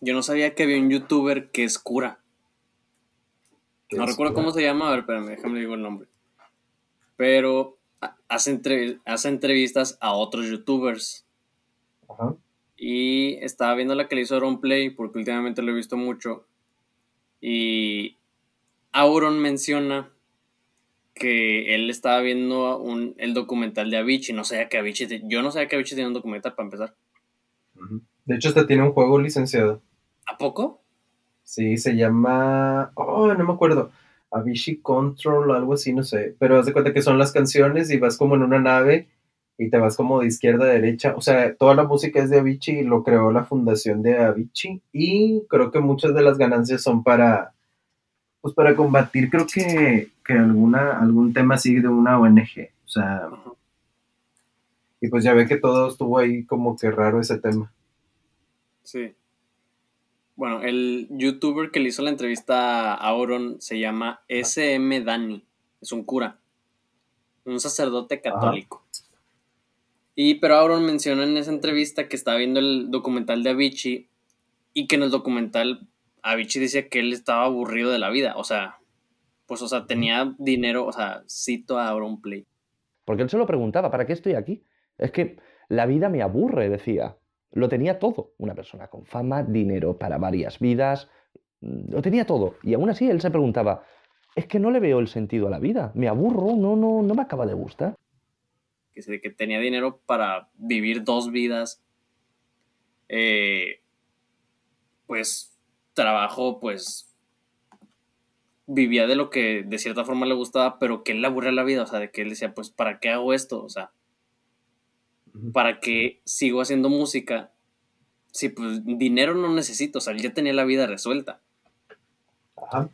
Yo no sabía que había un youtuber que es cura. No recuerdo cómo se llama, a ver, espérame, déjame digo el nombre. Pero hace, hace entrevistas a otros youtubers. Ajá. Y estaba viendo la que le hizo Auron Play, porque últimamente lo he visto mucho. Y Auron menciona que él estaba viendo un, el documental de Avicii. No sabía que Avicii, yo no sabía que Avicii tenía un documental para empezar. De hecho, hasta tiene un juego licenciado. ¿A poco? Sí, se llama. Oh, no me acuerdo. Avicii Control, algo así, no sé. Pero haz de cuenta que son las canciones y vas como en una nave y te vas como de izquierda a derecha. O sea, toda la música es de Avicii y lo creó la fundación de Avicii. Y creo que muchas de las ganancias son para. Pues para combatir, creo que, que alguna, algún tema así de una ONG. O sea. Y pues ya ve que todo estuvo ahí como que raro ese tema. Sí. Bueno, el youtuber que le hizo la entrevista a Auron se llama SM Dani. Es un cura. Un sacerdote católico. Y pero Auron menciona en esa entrevista que estaba viendo el documental de Avicii y que en el documental Avicii decía que él estaba aburrido de la vida. O sea, pues, o sea, tenía dinero, o sea, cito a Auron Play. Porque él se lo preguntaba, ¿para qué estoy aquí? Es que la vida me aburre, decía. Lo tenía todo. Una persona con fama, dinero para varias vidas. Mm, lo tenía todo. Y aún así él se preguntaba, es que no le veo el sentido a la vida. Me aburro, no, no, no me acaba de gustar. Que, tenía dinero para vivir dos vidas. Eh, pues trabajo, pues vivía de lo que de cierta forma le gustaba, pero que él aburría la vida, o sea, de que él decía, pues, ¿para qué hago esto? O sea, ¿para qué sigo haciendo música? Si pues dinero no necesito, o sea, ya tenía la vida resuelta. Ajá.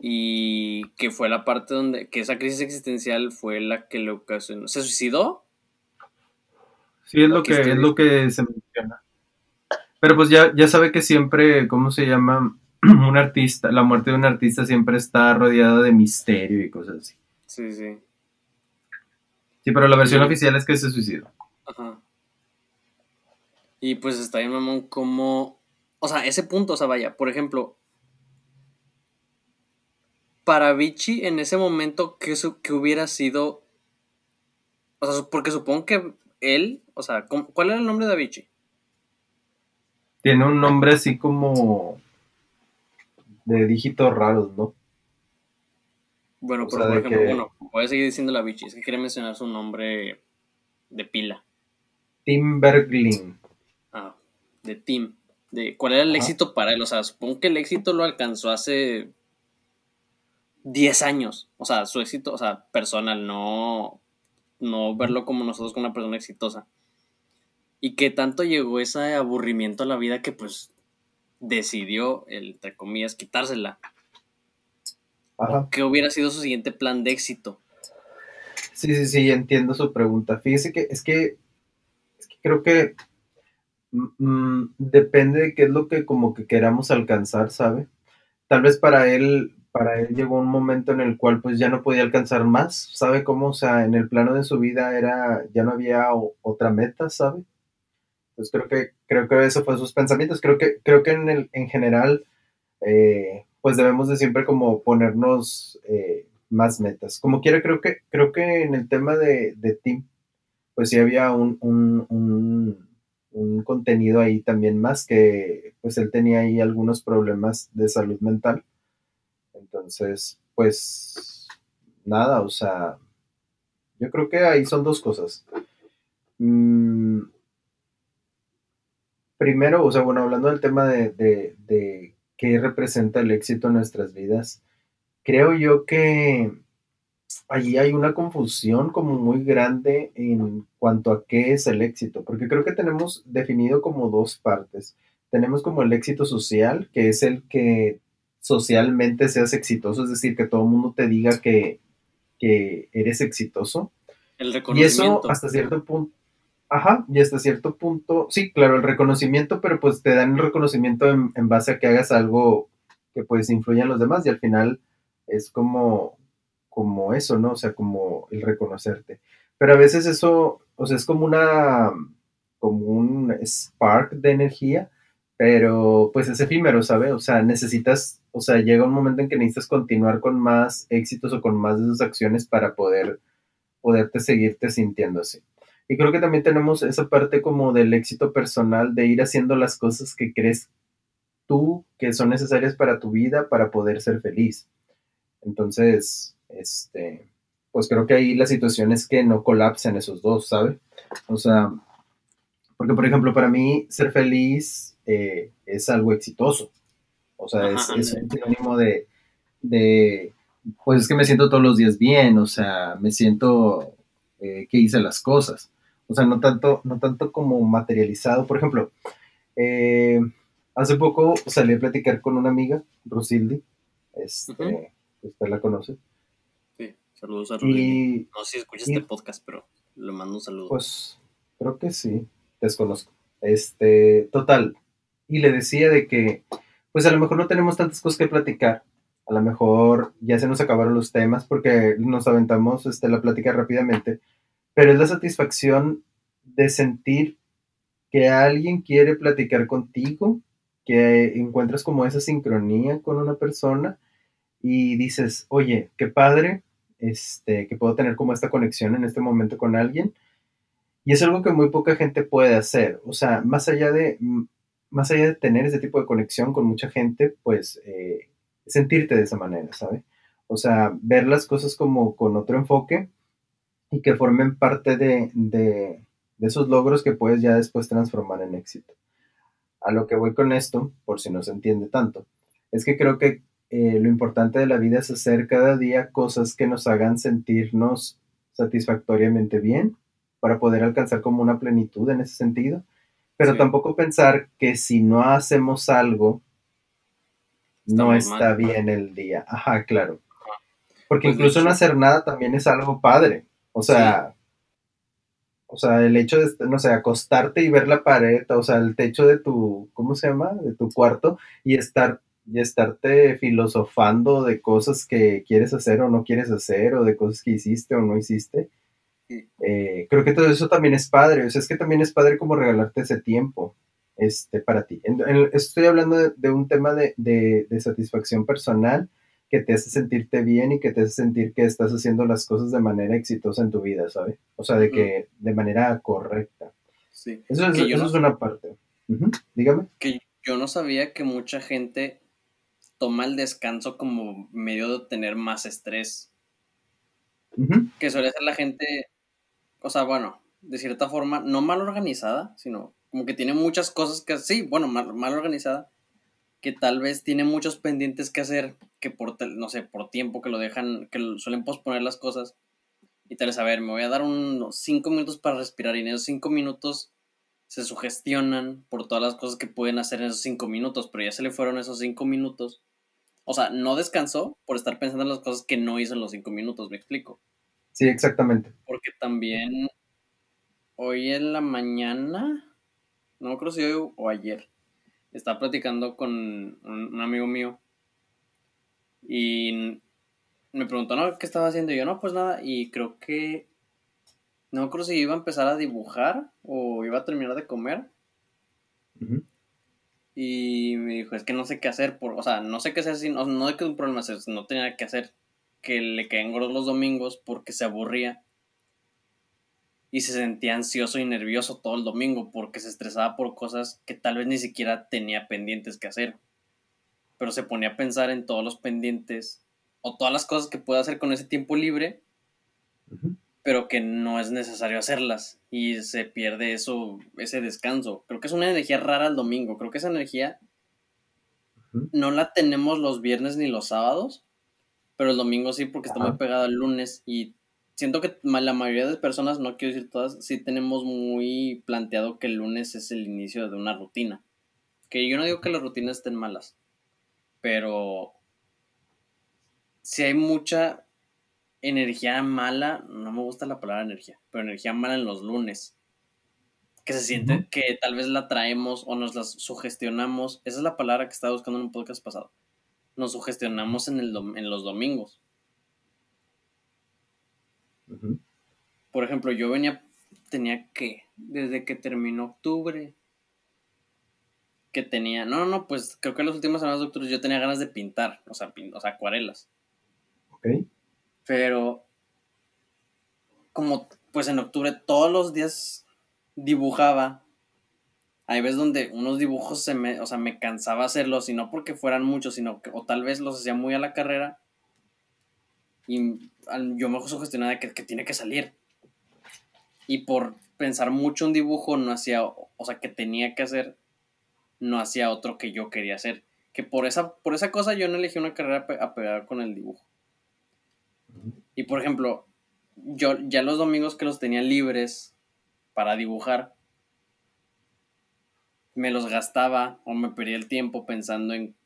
Y que fue la parte donde, que esa crisis existencial fue la que le ocasionó. ¿Se suicidó? Sí, es lo que, es lo que se menciona. Pero pues ya, ya sabe que siempre, ¿cómo se llama? Un artista, la muerte de un artista siempre está rodeada de misterio y cosas así. Sí, sí. Sí, pero la versión oficial es que se suicidó. Ajá. Y pues está bien, mamón, como. O sea, ese punto, o sea, vaya, por ejemplo. Para Vichy, en ese momento, ¿qué, que hubiera sido? O sea, porque supongo que él, o sea, ¿cuál era el nombre de Vichy? Tiene un nombre así como de dígitos raros, ¿no? Bueno, pero por ejemplo, bueno, voy a seguir diciendo la bichi, es que quería mencionar su nombre de pila. Tim Berglin. Ah, de Tim. De, ¿Cuál era el éxito para él? O sea, supongo que el éxito lo alcanzó hace 10 años. O sea, su éxito, o sea, personal, no, no verlo como nosotros como una persona exitosa. Y que tanto llegó ese aburrimiento a la vida que pues decidió, entre comillas, quitársela. ¿Qué hubiera sido su siguiente plan de éxito? Sí, sí, sí, entiendo su pregunta. Fíjese que es que, creo que mm, mm, depende de qué es lo que como que queramos alcanzar, ¿sabe? Tal vez para él, para él llegó un momento en el cual pues ya no podía alcanzar más, ¿sabe cómo? O sea, en el plano de su vida era, ya no había otra meta, ¿sabe? Pues creo que, creo que eso fue sus pensamientos. Creo que, creo que en, el, en general, eh, pues debemos de siempre como ponernos eh, más metas. Como quiera, creo que, creo que en el tema de, de Tim, pues sí había un, un, contenido ahí también más que pues él tenía ahí algunos problemas de salud mental. Entonces, pues nada, o sea, yo creo que ahí son dos cosas. Mm, primero, o sea, bueno, hablando del tema de, de qué representa el éxito en nuestras vidas, creo yo que allí hay una confusión como muy grande en cuanto a qué es el éxito, porque creo que tenemos definido como dos partes. Tenemos como el éxito social, que es el que socialmente seas exitoso, es decir, que todo el mundo te diga que, que eres exitoso. El reconocimiento. Y eso hasta cierto punto, Ajá, y hasta cierto punto, sí, claro, el reconocimiento, pero pues te dan el reconocimiento en, base a que hagas algo que pues influya en los demás y al final es como, como eso, ¿no? O sea, como el reconocerte. Pero a veces eso, o sea, es como una, como un spark de energía, pero pues es efímero, ¿sabes? O sea, necesitas, o sea, llega un momento en que necesitas continuar con más éxitos o con más de esas acciones para poder, poderte seguirte sintiendo así. Y creo que también tenemos esa parte como del éxito personal, de ir haciendo las cosas que crees tú que son necesarias para tu vida para poder ser feliz. Entonces, este, pues creo que ahí la situación es que no colapsen esos dos, ¿sabes? O sea, porque por ejemplo, para mí ser feliz eh, es algo exitoso. O sea, es, un sinónimo de, de, pues es que me siento todos los días bien, o sea, me siento eh, que hice las cosas. O sea, no tanto, no tanto como materializado. Por ejemplo, eh, hace poco salí a platicar con una amiga, Rosildi, este, usted la conoce. Sí, saludos a Rosildi. No sé si escucha este podcast, pero le mando un saludo. Pues creo que sí, desconozco. Este, total, y le decía de que, pues a lo mejor no tenemos tantas cosas que platicar, a lo mejor ya se nos acabaron los temas porque nos aventamos este, la plática rápidamente, pero es la satisfacción de sentir que alguien quiere platicar contigo, que encuentras como esa sincronía con una persona y dices, oye, qué padre, este, que puedo tener como esta conexión en este momento con alguien. Y es algo que muy poca gente puede hacer. O sea, más allá de, más allá de tener ese tipo de conexión con mucha gente, pues eh, sentirte de esa manera, ¿sabes? O sea, ver las cosas como con otro enfoque y que formen parte de, de, esos logros que puedes ya después transformar en éxito. A lo que voy con esto, por si no se entiende tanto, es que creo que eh, lo importante de la vida es hacer cada día cosas que nos hagan sentirnos satisfactoriamente bien para poder alcanzar como una plenitud en ese sentido pero tampoco pensar que si no hacemos algo, no está bien el día. Ajá, claro. Porque pues, incluso no hacer nada también es algo padre. O sea, o sea, el hecho de, no sé, acostarte y ver la pared, o sea, el techo de tu, ¿cómo se llama? De tu cuarto y estar y estarte filosofando de cosas que quieres hacer o no quieres hacer, o de cosas que hiciste o no hiciste, eh, creo que todo eso también es padre, o sea, es que también es padre como regalarte ese tiempo este, para ti. estoy hablando de, un tema de, satisfacción personal que te hace sentirte bien y que te hace sentir que estás haciendo las cosas de manera exitosa en tu vida, ¿sabes? O sea, de que de manera correcta. Sí. Eso, es, una parte. Dígame. Que yo no sabía que mucha gente toma el descanso como medio de tener más estrés. Que suele ser la gente o sea, bueno, de cierta forma, no mal organizada, sino como que tiene muchas cosas que, sí, bueno, mal, mal organizada, que tal vez tiene muchos pendientes que hacer, que por, no sé, por tiempo que lo dejan, que suelen posponer las cosas. Y tal vez, a ver, me voy a dar unos cinco minutos para respirar y en esos cinco minutos se sugestionan por todas las cosas que pueden hacer en esos cinco minutos, pero ya se le fueron esos cinco minutos. O sea, no descansó por estar pensando en las cosas que no hizo en los cinco minutos, me explico. Sí, exactamente. Porque también hoy en la mañana, no creo si hoy o ayer, estaba platicando con un, amigo mío y me preguntó, ¿no? ¿Qué estaba haciendo? Y yo, no, pues nada, y creo que, no creo si iba a empezar a dibujar o iba a terminar de comer. Y me dijo, es que no sé qué hacer, por, o sea, no sé qué hacer, si, no, no que un problema es, no tenía que hacer que le caían gordos los domingos porque se aburría y se sentía ansioso y nervioso todo el domingo porque se estresaba por cosas que tal vez ni siquiera tenía pendientes que hacer. Pero se ponía a pensar en todos los pendientes o todas las cosas que puede hacer con ese tiempo libre, pero que no es necesario hacerlas y se pierde eso, ese descanso. Creo que es una energía rara el domingo. Creo que esa energía no la tenemos los viernes ni los sábados pero el domingo sí porque está muy pegado al lunes y siento que la mayoría de personas, no quiero decir todas, sí tenemos muy planteado que el lunes es el inicio de una rutina. Que yo no digo que las rutinas estén malas, pero si hay mucha energía mala, no me gusta la palabra energía, pero energía mala en los lunes. Que se siente que tal vez la traemos o nos la sugestionamos. Esa es la palabra que estaba buscando en un podcast pasado nos sugestionamos en, el en los domingos. Por ejemplo, yo venía, tenía que, desde que terminó octubre, que tenía, no, no, pues creo que en las últimas semanas de octubre yo tenía ganas de pintar, o sea, o sea, acuarelas. Ok. Pero como pues en octubre todos los días dibujaba, hay veces donde unos dibujos se me, o sea, me cansaba hacerlos y no porque fueran muchos, sino que o tal vez los hacía muy a la carrera y yo me sugestionaba de que, que tiene que salir. Y por pensar mucho un dibujo no hacía, o sea, que tenía que hacer, no hacía otro que yo quería hacer. Que por esa, por esa cosa yo no elegí una carrera a pegar con el dibujo. Y por ejemplo, yo ya los domingos que los tenía libres para dibujar, me los gastaba o me perdía el tiempo pensando en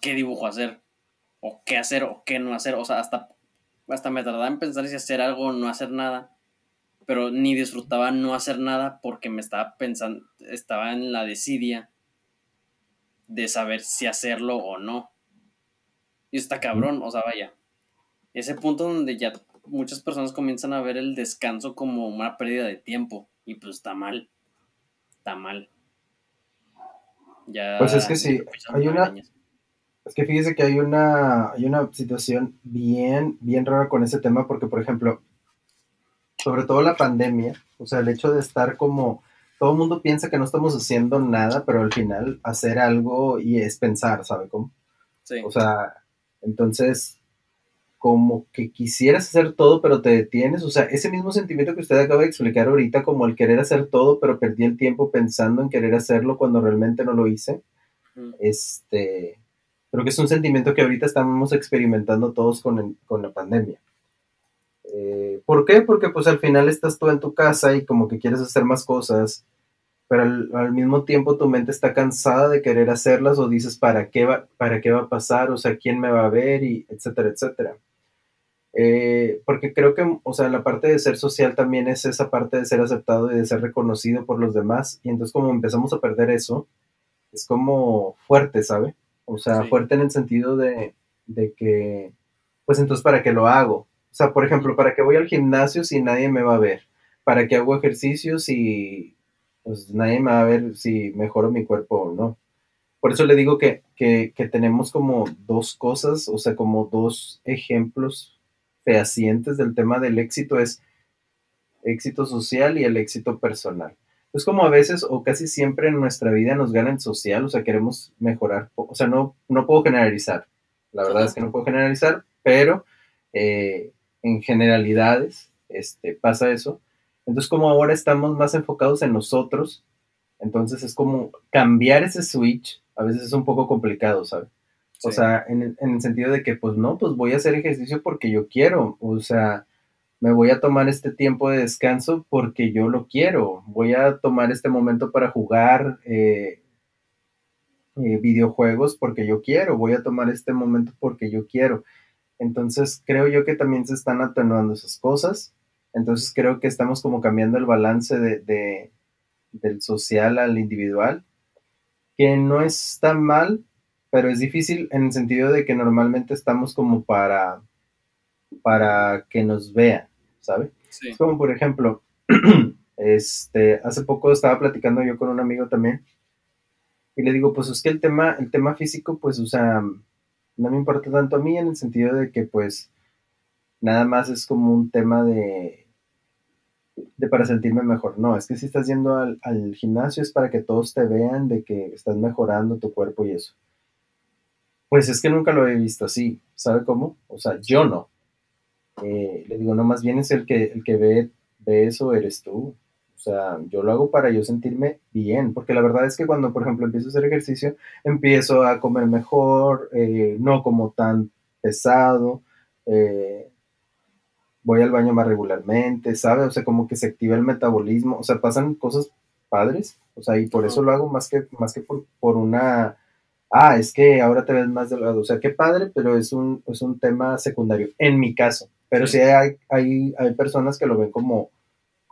qué dibujo hacer, o qué hacer o qué no hacer. O sea, hasta, hasta me tardaba en pensar si hacer algo o no hacer nada pero ni disfrutaba no hacer nada porque me estaba pensando, estaba en la desidia de saber si hacerlo o no. Y está cabrón, o sea, vaya. Ese punto donde ya muchas personas comienzan a ver el descanso como una pérdida de tiempo. Y pues está mal. Está mal. Ya pues es que sí, hay una... Es que fíjese que hay una, hay una situación bien, bien rara con ese tema porque, por ejemplo, sobre todo la pandemia, o sea, el hecho de estar como, todo el mundo piensa que no estamos haciendo nada, pero al final hacer algo y es pensar, ¿sabe cómo? Sí. O sea, entonces, como que quisieras hacer todo, pero te detienes, o sea, ese mismo sentimiento que usted acaba de explicar ahorita, como el querer hacer todo, pero perdí el tiempo pensando en querer hacerlo cuando realmente no lo hice, este, creo que es un sentimiento que ahorita estamos experimentando todos con, con la pandemia. Eh, ¿Por qué? Porque pues al final estás tú en tu casa y como que quieres hacer más cosas, pero al, mismo tiempo tu mente está cansada de querer hacerlas o dices, ¿para qué, va, ¿para qué va a pasar? O sea, ¿quién me va a ver? Y etcétera, etcétera. Eh, porque creo que, o sea, la parte de ser social también es esa parte de ser aceptado y de ser reconocido por los demás. Y entonces como empezamos a perder eso, es como fuerte, ¿sabe? O sea, fuerte en el sentido de, de que, pues entonces, ¿para qué lo hago? O sea, por ejemplo, ¿para qué voy al gimnasio si nadie me va a ver? ¿Para qué hago ejercicio si pues, nadie me va a ver si mejoro mi cuerpo o no? Por eso le digo que, tenemos como dos cosas, o sea, como dos ejemplos fehacientes del tema del éxito, es éxito social y el éxito personal. Es como a veces o casi siempre en nuestra vida nos gana el social, o sea, queremos mejorar, o sea, no, no puedo generalizar, la verdad es que no puedo generalizar, pero eh, en generalidades, este, pasa eso. Entonces, como ahora estamos más enfocados en nosotros, entonces es como cambiar ese switch, a veces es un poco complicado, ¿sabes? O sea, en el, en el, sentido de que, pues no, pues voy a hacer ejercicio porque yo quiero, o sea, me voy a tomar este tiempo de descanso porque yo lo quiero, voy a tomar este momento para jugar eh, eh, videojuegos porque yo quiero, voy a tomar este momento porque yo quiero. Entonces creo yo que también se están atenuando esas cosas. Entonces creo que estamos como cambiando el balance de, del social al individual, que no es tan mal, pero es difícil en el sentido de que normalmente estamos como para, para que nos vean, ¿sabe? Es como por ejemplo, este, hace poco estaba platicando yo con un amigo también y le digo, pues es que el tema, el tema físico, pues, o sea, no me importa tanto a mí en el sentido de que pues nada más es como un tema de, de para sentirme mejor. No, es que si estás yendo al, gimnasio es para que todos te vean de que estás mejorando tu cuerpo y eso. Pues es que nunca lo he visto así, ¿sabe cómo? O sea, yo no. Eh, le digo, no, más bien es el que, el que ve, ve eso, eres tú. O sea, yo lo hago para yo sentirme bien, porque la verdad es que cuando, por ejemplo, empiezo a hacer ejercicio, empiezo a comer mejor, eh, no como tan pesado, eh, voy al baño más regularmente, ¿sabes? O sea, como que se activa el metabolismo, o sea, pasan cosas padres, o sea, y por eso lo hago más que, más que por, por una, ah, es que ahora te ves más delgado, o sea, qué padre, pero es un, es un tema secundario, en mi caso, pero sí, hay, hay, hay personas que lo ven como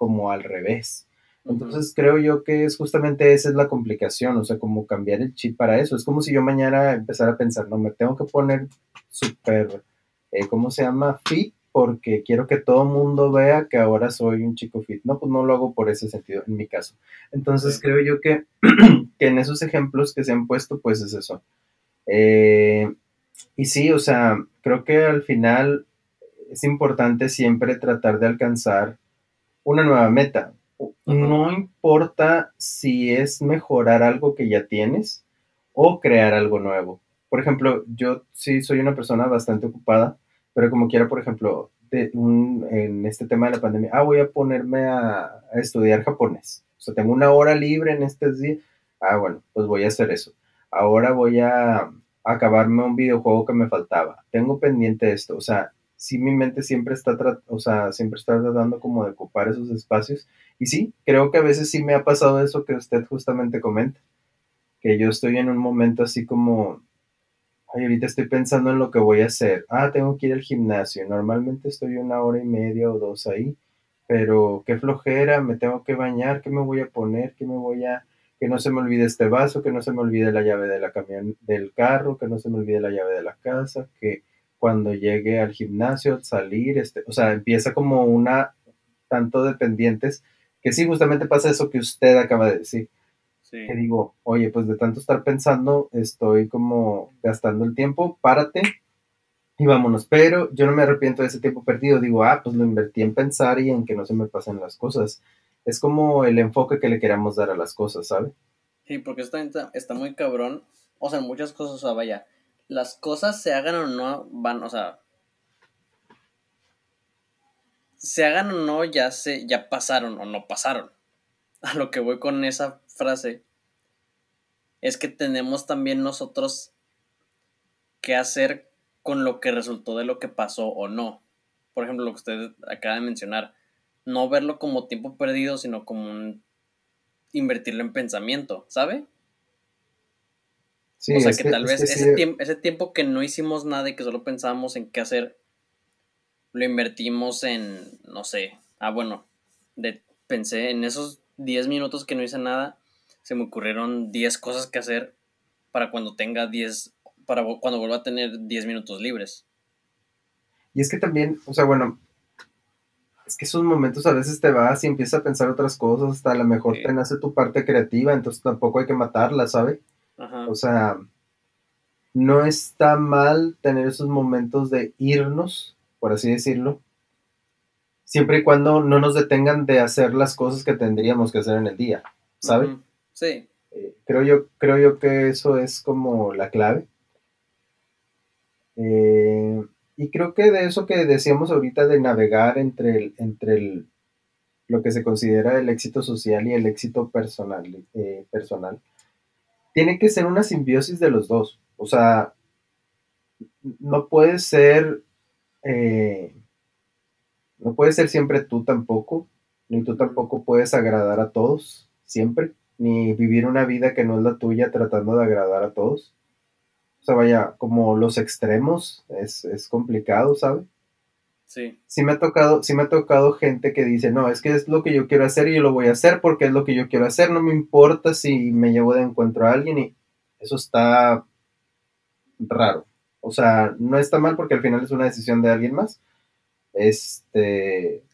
como al revés. Entonces creo yo que es justamente esa es la complicación, o sea, como cambiar el chip para eso. Es como si yo mañana empezara a pensar, no, me tengo que poner súper, eh, ¿cómo se llama? Fit, porque quiero que todo el mundo vea que ahora soy un chico fit. No, pues no lo hago por ese sentido, en mi caso. Entonces creo yo que que en esos ejemplos que se han puesto, pues es eso. Eh, y sí, o sea, creo que al final es importante siempre tratar de alcanzar una nueva meta. No importa si es mejorar algo que ya tienes o crear algo nuevo. Por ejemplo, yo sí soy una persona bastante ocupada, pero como quiera, por ejemplo, en este tema de la pandemia, ah, voy a ponerme a, a, estudiar japonés. O sea, tengo una hora libre en este día. Ah, bueno, pues voy a hacer eso. Ahora voy a acabarme un videojuego que me faltaba. Tengo pendiente esto. O sea, sí mi mente siempre está, o sea, siempre está tratando como de ocupar esos espacios. Y sí, creo que a veces sí me ha pasado eso que usted justamente comenta, que yo estoy en un momento así como, ay, ahorita estoy pensando en lo que voy a hacer. Ah, tengo que ir al gimnasio. Normalmente estoy una hora y media o dos ahí, pero qué flojera, me tengo que bañar, qué me voy a poner, qué me voy a que no se me olvide este vaso, que no se me olvide la llave de la camión, del carro, que no se me olvide la llave de la casa, que cuando llegue al gimnasio, salir, este, o sea, empieza como una tanto de pendientes, que sí, justamente pasa eso que usted acaba de decir. Que digo, oye, pues de tanto estar pensando, estoy como gastando el tiempo, párate y vámonos. Pero yo no me arrepiento de ese tiempo perdido. Digo, ah, pues lo invertí en pensar y en que no se me pasen las cosas. Es como el enfoque que le queramos dar a las cosas, ¿sabe? Sí, porque está, está muy cabrón. O sea, muchas cosas, o sea, vaya, las cosas se hagan o no, van, o sea, se hagan o no, ya se, ya pasaron o no pasaron. A lo que voy con esa frase es que tenemos también nosotros que hacer con lo que resultó de lo que pasó o no. Por ejemplo, lo que usted acaba de mencionar, no verlo como tiempo perdido, sino como un invertirlo en pensamiento, ¿sabe? O sea, que, tal vez ese, tiempo, ese tiempo que no hicimos nada y que solo pensábamos en qué hacer, lo invertimos en, no sé, ah, bueno, de, pensé en esos 10 minutos que no hice nada, se me ocurrieron 10 cosas que hacer para cuando tenga 10, para cuando vuelva a tener 10 minutos libres. Y es que también, o sea, bueno, es que esos momentos a veces te vas y empiezas a pensar otras cosas, hasta a lo mejor te nace tu parte creativa, entonces tampoco hay que matarla, ¿sabes? O sea, no está mal tener esos momentos de irnos, por así decirlo, siempre y cuando no nos detengan de hacer las cosas que tendríamos que hacer en el día, ¿sabe? Sí. Eh, creo, yo, creo yo que eso es como la clave. Eh, y creo que de eso que decíamos ahorita de navegar entre, el, entre el, lo que se considera el éxito social y el éxito personal, eh, personal tiene que ser una simbiosis de los dos. O sea, no puede ser, eh, no puede ser siempre tú tampoco, ni tú tampoco puedes agradar a todos, siempre, ni vivir una vida que no es la tuya tratando de agradar a todos. O sea, vaya, como los extremos es, es complicado, ¿sabes? Sí. me ha tocado, sí me ha tocado gente que dice, no, es que es lo que yo quiero hacer y yo lo voy a hacer porque es lo que yo quiero hacer, no me importa si me llevo de encuentro a alguien y eso está raro. O sea, no está mal porque al final es una decisión de alguien más. Este,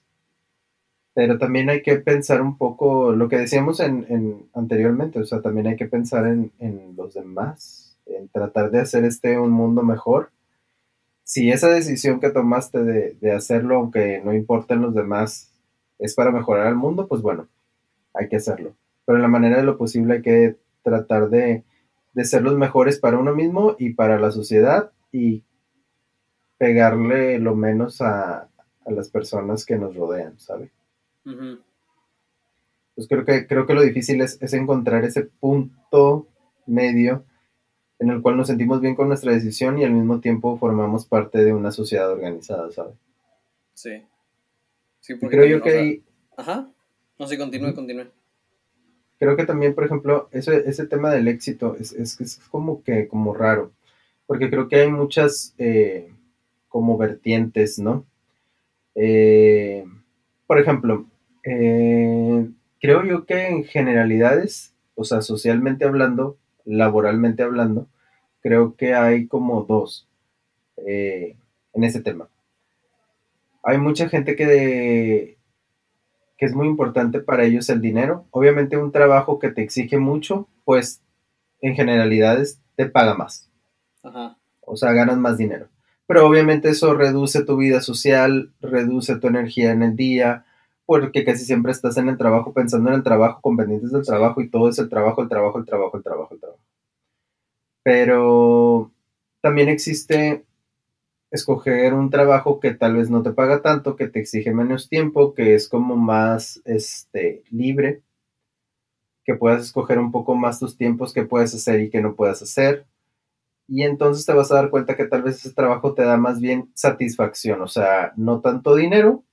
pero también hay que pensar un poco lo que decíamos en, anteriormente, o sea, también hay que pensar en, en los demás, en tratar de hacer este un mundo mejor si esa decisión que tomaste de, hacerlo, aunque no importen los demás, es para mejorar el mundo, pues bueno, hay que hacerlo. Pero en la manera de lo posible hay que tratar de, ser los mejores para uno mismo y para la sociedad y pegarle lo menos a, las personas que nos rodean, ¿sabe? Pues creo que, creo que lo difícil es, es encontrar ese punto medio en el cual nos sentimos bien con nuestra decisión y al mismo tiempo formamos parte de una sociedad organizada, ¿sabes? Sí. Sí, porque creo yo que Ajá. No, sí, continúe, continúe. Creo que también, por ejemplo, ese, ese tema del éxito es, es, como que como raro, porque creo que hay muchas eh, como vertientes, ¿no? Eh, por ejemplo, eh, creo yo que en generalidades, o sea, socialmente hablando, laboralmente hablando, creo que hay como dos eh, en ese tema. Hay mucha gente que, que es muy importante para ellos el dinero. Obviamente un trabajo que te exige mucho, pues en generalidades te paga más. Ajá. O sea, ganas más dinero. Pero obviamente eso reduce tu vida social, reduce tu energía en el día, porque casi siempre estás en el trabajo pensando en el trabajo, con pendientes del trabajo y todo es el trabajo, el trabajo, el trabajo, el trabajo, el trabajo. Pero también existe escoger un trabajo que tal vez no te paga tanto, que te exige menos tiempo, que es como más este, libre, que puedas escoger un poco más tus tiempos que puedes hacer y que no puedas hacer. Y entonces te vas a dar cuenta que tal vez ese trabajo te da más bien satisfacción, o sea, no tanto dinero,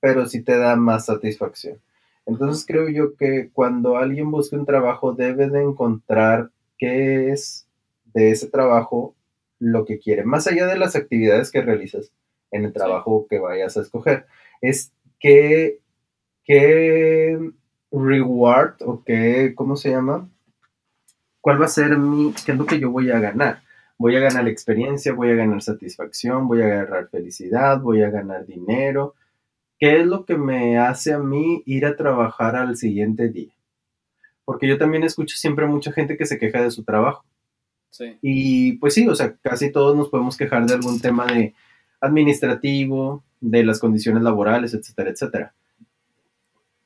pero sí te da más satisfacción. Entonces creo yo que cuando alguien busca un trabajo debe de encontrar qué es de ese trabajo lo que quiere, más allá de las actividades que realizas en el trabajo que vayas a escoger, es qué, qué reward o qué, ¿cómo se llama? ¿Cuál va a ser mi, qué es lo que yo voy a ganar? Voy a ganar experiencia, voy a ganar satisfacción, voy a ganar felicidad, voy a ganar dinero. ¿Qué es lo que me hace a mí ir a trabajar al siguiente día? Porque yo también escucho siempre mucha gente que se queja de su trabajo. Y pues sí, o sea, casi todos nos podemos quejar de algún tema de administrativo, de las condiciones laborales, etcétera, etcétera.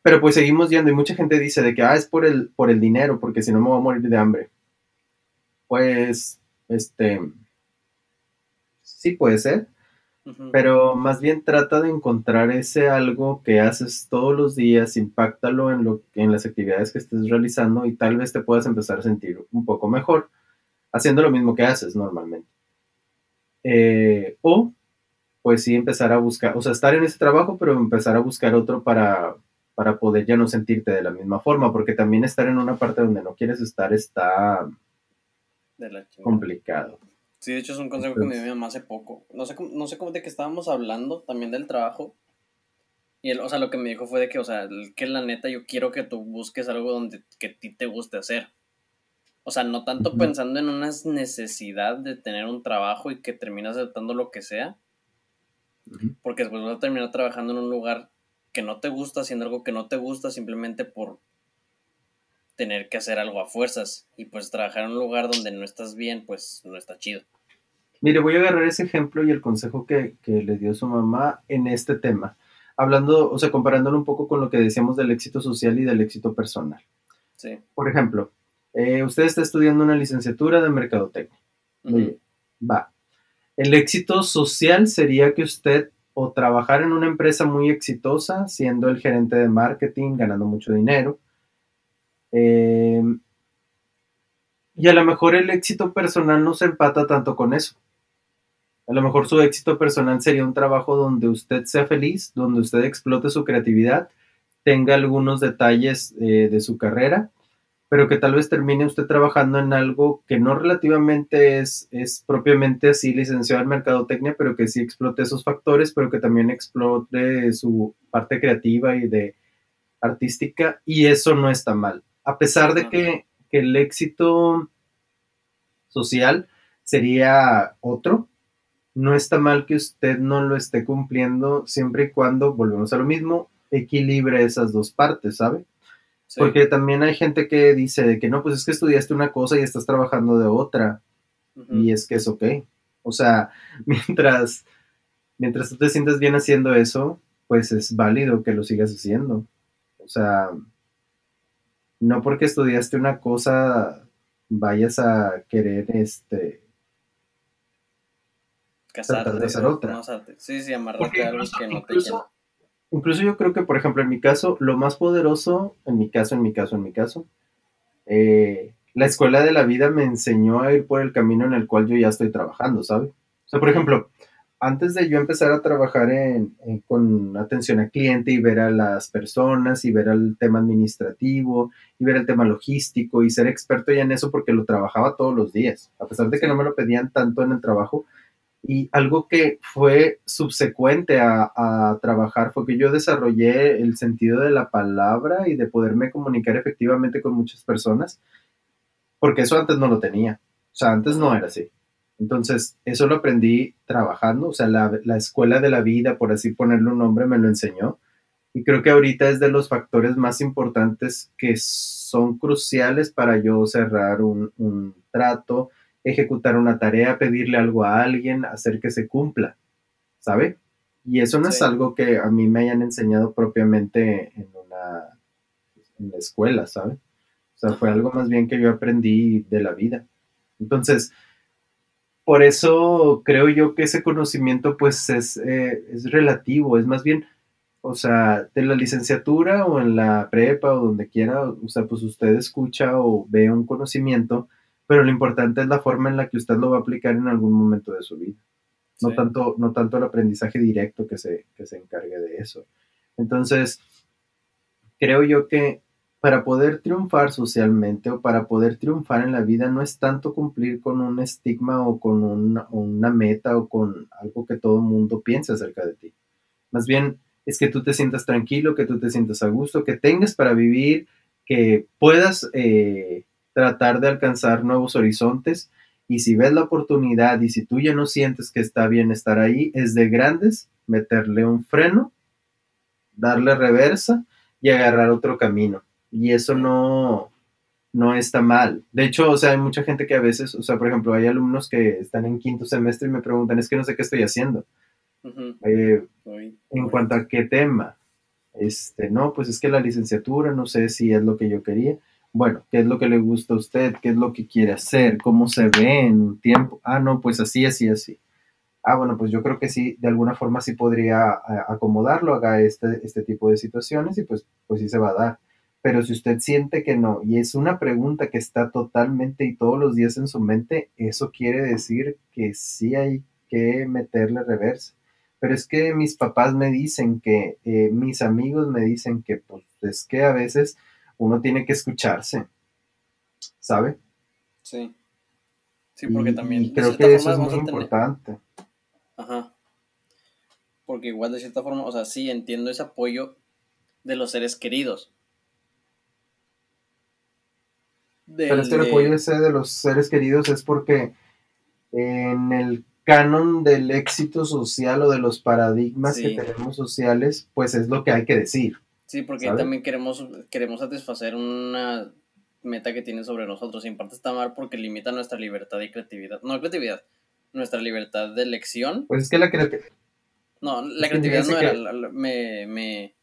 Pero pues seguimos yendo y mucha gente dice de que, ah, es por el, por el dinero, porque si no me voy a morir de hambre. Pues, este, sí puede ser, pero más bien trata de encontrar ese algo que haces todos los días, impactalo en, lo, en las actividades que estés realizando y tal vez te puedas empezar a sentir un poco mejor haciendo lo mismo que haces normalmente. Eh, o, pues sí, empezar a buscar, o sea, estar en ese trabajo, pero empezar a buscar otro para, para poder ya no sentirte de la misma forma, porque también estar en una parte donde no quieres estar está complicado. Sí, de hecho es un consejo que me dio mi mamá hace poco. No sé, no sé cómo de que estábamos hablando también del trabajo. Y él, o sea, lo que me dijo fue de que, o sea, que la neta yo quiero que tú busques algo donde que a ti te guste hacer. O sea, no tanto pensando en una necesidad de tener un trabajo y que terminas aceptando lo que sea, porque después vas a terminar trabajando en un lugar que no te gusta, haciendo algo que no te gusta simplemente por tener que hacer algo a fuerzas. Y pues trabajar en un lugar donde no estás bien, pues no está chido. Mire, voy a agarrar ese ejemplo y el consejo que, que le dio su mamá en este tema. Hablando, o sea, comparándolo un poco con lo que decíamos del éxito social y del éxito personal. Sí. Por ejemplo, eh, usted está estudiando una licenciatura de mercadotecnia. Va. El éxito social sería que usted o trabajar en una empresa muy exitosa, siendo el gerente de marketing, ganando mucho dinero. Em, y a lo mejor el éxito personal no se empata tanto con eso. A lo mejor su éxito personal sería un trabajo donde usted sea feliz, donde usted explote su creatividad, tenga algunos detalles eh, de su carrera pero que tal vez termine usted trabajando en algo que no relativamente es, es propiamente así licenciado en mercadotecnia, pero que sí explote esos factores, pero que también explote su parte creativa y de artística, y eso no está mal. A pesar de que, que el éxito social sería otro, no está mal que usted no lo esté cumpliendo siempre y cuando, volvemos a lo mismo, equilibre esas dos partes, ¿sabe? Porque también hay gente que dice que no, pues es que estudiaste una cosa y estás trabajando de otra. Y es que es ok. O sea, mientras, mientras tú te sientas bien haciendo eso, pues es válido que lo sigas haciendo. O sea, no porque estudiaste una cosa vayas a querer este casarte de hacer otra. sí, sí, amarrarte a algo que no te incluso yo creo que, por ejemplo, en mi caso, lo más poderoso, en mi caso, en mi caso, en mi caso, eh, la escuela de la vida me enseñó a ir por el camino en el cual yo ya estoy trabajando, ¿sabes? O sea, por ejemplo, antes de yo empezar a trabajar en, con atención al cliente y ver a las personas y ver el tema administrativo y ver el tema logístico y ser experto ya en eso porque lo trabajaba todos los días, a pesar de que no me lo pedían tanto en el trabajo, y algo que fue subsecuente a, trabajar fue que yo desarrollé el sentido de la palabra y de poderme comunicar efectivamente con muchas personas, porque eso antes no lo tenía, o sea, antes no era así. Entonces, eso lo aprendí trabajando, o sea, la, la escuela de la vida, por así ponerle un nombre, me lo enseñó. Y creo que ahorita es de los factores más importantes que son cruciales para yo cerrar un, trato, ejecutar una tarea, pedirle algo a alguien, hacer que se cumpla, ¿sabe? Y eso no es algo que a mí me hayan enseñado propiamente en una en la escuela, ¿sabe? O sea, fue algo más bien que yo aprendí de la vida. Entonces, por eso creo yo que ese conocimiento pues es, eh, es relativo, es más bien o sea, de la licenciatura o en la prepa o donde quiera, o sea, pues usted escucha o ve un conocimiento, pero lo importante es la forma en la que usted lo va a aplicar en algún momento de su vida. No, tanto, no tanto el aprendizaje directo que se, que se encargue de eso. Entonces, creo yo que para poder triunfar socialmente o para poder triunfar en la vida no es tanto cumplir con un estigma o con una, una meta o con algo que todo el mundo piense acerca de ti. Más bien, es que tú te sientas tranquilo, que tú te sientas a gusto, que tengas para vivir, que puedas eh, tratar de alcanzar nuevos horizontes. Y si ves la oportunidad y si tú ya no sientes que está bien estar ahí, es de grandes meterle un freno, darle reversa y agarrar otro camino. Y eso no, no está mal. De hecho, o sea, hay mucha gente que a veces, o sea, por ejemplo, hay alumnos que están en quinto semestre y me preguntan, es que no sé qué estoy haciendo. Eh, en cuanto a qué tema, este, no, pues es que la licenciatura, no sé si es lo que yo quería. Bueno, ¿qué es lo que le gusta a usted? ¿Qué es lo que quiere hacer? ¿Cómo se ve en un tiempo? Ah, no, pues así, así, así. Ah, bueno, pues yo creo que sí, de alguna forma sí podría acomodarlo, haga este, este tipo de situaciones y pues, pues sí se va a dar. Pero si usted siente que no, y es una pregunta que está totalmente y todos los días en su mente, eso quiere decir que sí hay que meterle reversa pero es que mis papás me dicen que, eh, mis amigos me dicen que, pues es que a veces uno tiene que escucharse, ¿sabe? Sí. Sí, porque también. creo que eso es muy importante. Ajá. Porque igual de cierta forma, o sea, sí entiendo ese apoyo de los seres queridos. Pero este apoyo ese de los seres queridos es porque en el canon del éxito social o de los paradigmas que tenemos sociales, pues es lo que hay que decir. Sí, porque también queremos, queremos satisfacer una meta que tiene sobre nosotros. Y en parte está mal porque limita nuestra libertad y creatividad. No, creatividad, nuestra libertad de elección. Pues es que la creatividad... No, la creatividad no era, la, me, me,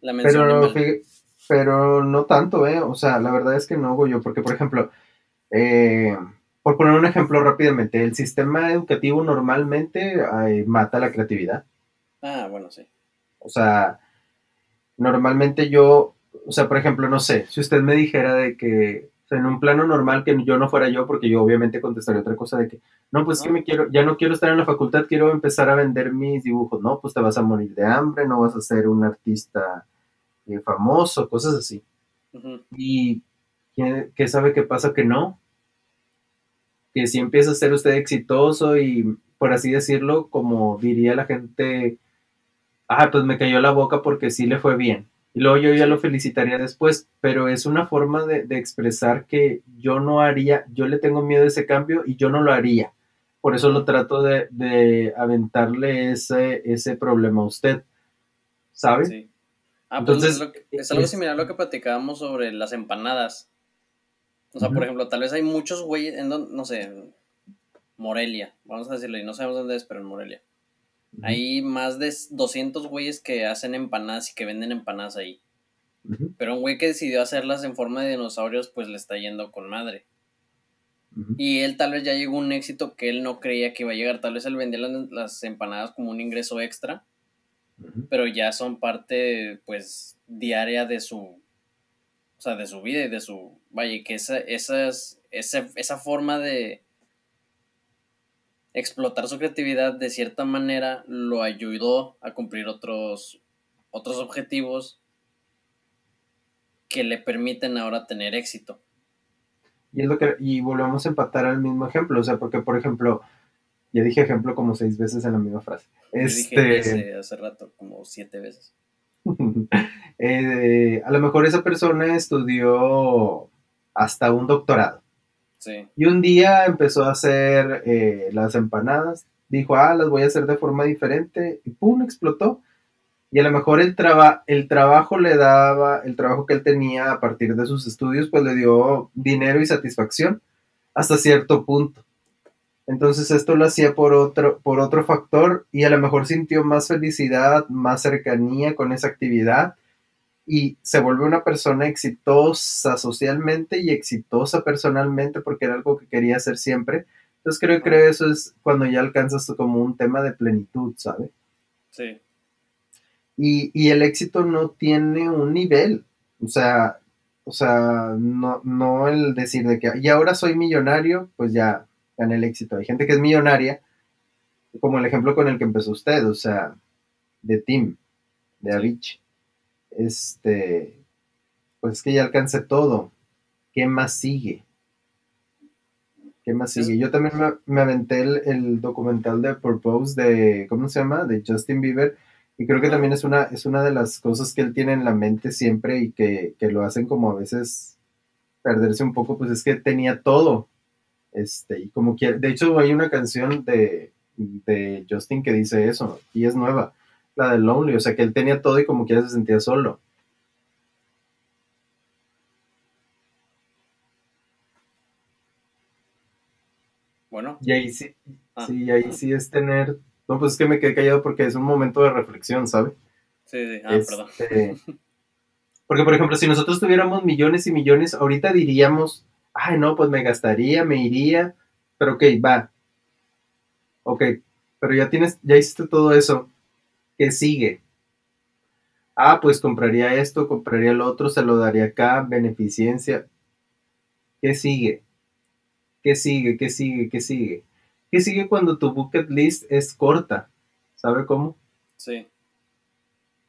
la mencioné pero, pero no tanto, ¿eh? O sea, la verdad es que no, hago yo, porque por ejemplo, eh, por poner un ejemplo rápidamente, el sistema educativo normalmente mata la creatividad. Ah, bueno, sí. O sea, normalmente yo, o sea, por ejemplo, no sé, si usted me dijera de que en un plano normal que yo no fuera yo, porque yo obviamente contestaría otra cosa de que, no, pues que me quiero, ya no quiero estar en la facultad, quiero empezar a vender mis dibujos, no, pues te vas a morir de hambre, no vas a ser un artista eh, famoso, cosas así. Y ¿qué sabe qué pasa que no? que si empieza a ser usted exitoso y, por así decirlo, como diría la gente, ah, pues me cayó la boca porque sí le fue bien. Y luego yo ya lo felicitaría después, pero es una forma de, expresar que yo no haría, yo le tengo miedo a ese cambio y yo no lo haría. Por eso lo trato de, aventarle ese, ese problema a usted. ¿Sabe? Sí. Ah, pues Entonces, es, algo similar a lo que platicábamos sobre las empanadas. O sea, por ejemplo, tal vez hay muchos güeyes en, no sé, Morelia, vamos a decirlo, y no sabemos dónde es, pero en Morelia. Hay más de 200 güeyes que hacen empanadas y que venden empanadas ahí. Pero un güey que decidió hacerlas en forma de dinosaurios, pues le está yendo con madre. Y él tal vez ya llegó a un éxito que él no creía que iba a llegar. Tal vez él vendía las, empanadas como un ingreso extra, pero ya son parte, pues, diaria de su o sea, de su vida y de su, vaya, que esa, esa, esa forma de explotar su creatividad de cierta manera lo ayudó a cumplir otros, otros objetivos que le permiten ahora tener éxito. Y es lo que, y volvemos a empatar al mismo ejemplo, o sea, porque por ejemplo, ya dije ejemplo como seis veces en la misma frase. Este... hace rato, como siete veces. Eh, a lo mejor esa persona estudió hasta un doctorado. Y un día empezó a hacer eh, las empanadas. Dijo, ah, las voy a hacer de forma diferente. Y pum, explotó. Y a lo mejor el, traba, el trabajo le daba, el trabajo que él tenía a partir de sus estudios, pues le dio dinero y satisfacción hasta cierto punto. Entonces esto lo hacía por otro, por otro factor y a lo mejor sintió más felicidad, más cercanía con esa actividad y se vuelve una persona exitosa socialmente y exitosa personalmente porque era algo que quería hacer siempre. Entonces creo que eso es cuando ya alcanzas como un tema de plenitud, ¿sabes? Sí. Y, el éxito no tiene un nivel, o sea, o sea, no, no el decir de que, y ahora soy millonario, pues ya gané el éxito. Hay gente que es millonaria, como el ejemplo con el que empezó usted, o sea, de Tim, de Avicii este, pues que ya alcancé todo. ¿Qué más sigue? ¿Qué más sigue? Yo también me, aventé el, documental de Purpose de, ¿cómo se llama? De Justin Bieber. Y creo que también es una, es una de las cosas que él tiene en la mente siempre y que, lo hacen como a veces perderse un poco, pues es que tenía todo. Este, y como quiere, de hecho hay una canción de, de Justin que dice eso, y es nueva la de Lonely, o sea que él tenía todo y como quiera se sentía solo. Bueno. Y ahí sí, ah. sí, ahí sí es tener, no, pues es que me quedé callado porque es un momento de reflexión, ¿sabe? Sí, sí, ah, perdón. Este, porque, por ejemplo, si nosotros tuviéramos millones y millones, ahorita diríamos, ay, no, pues me gastaría, me iría, pero ok, va. Ok, pero ya tienes, ya hiciste todo eso ¿Qué sigue? Ah, pues compraría esto, compraría lo otro, se lo daría acá, beneficencia. ¿Qué sigue? ¿Qué sigue? ¿Qué sigue? ¿Qué sigue? ¿Qué sigue cuando tu bucket list es corta? ¿Sabe cómo? Sí.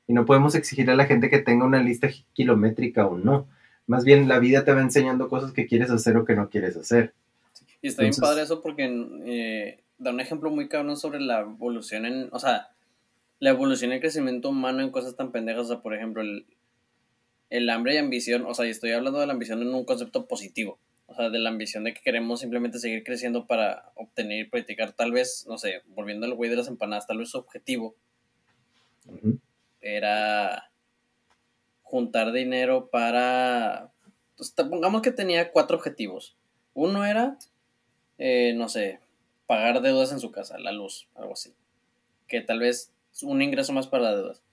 Y no podemos exigir a la gente que tenga una lista kilométrica o no. Más bien la vida te va enseñando cosas que quieres hacer o que no quieres hacer. Y está bien padre eso porque eh, da un ejemplo muy cabrón sobre la evolución en, o sea, la evolución y el crecimiento humano en cosas tan pendejas, o sea, por ejemplo, el, hambre y ambición, o sea, y estoy hablando de la ambición en un concepto positivo, o sea, de la ambición de que queremos simplemente seguir creciendo para obtener y practicar, tal vez, no sé, volviendo al güey de las empanadas, tal vez su objetivo era juntar dinero para, pues, pongamos que tenía cuatro objetivos. Uno era, eh, no sé, pagar deudas en su casa, la luz, algo así. Que tal vez un ingreso más para deudas.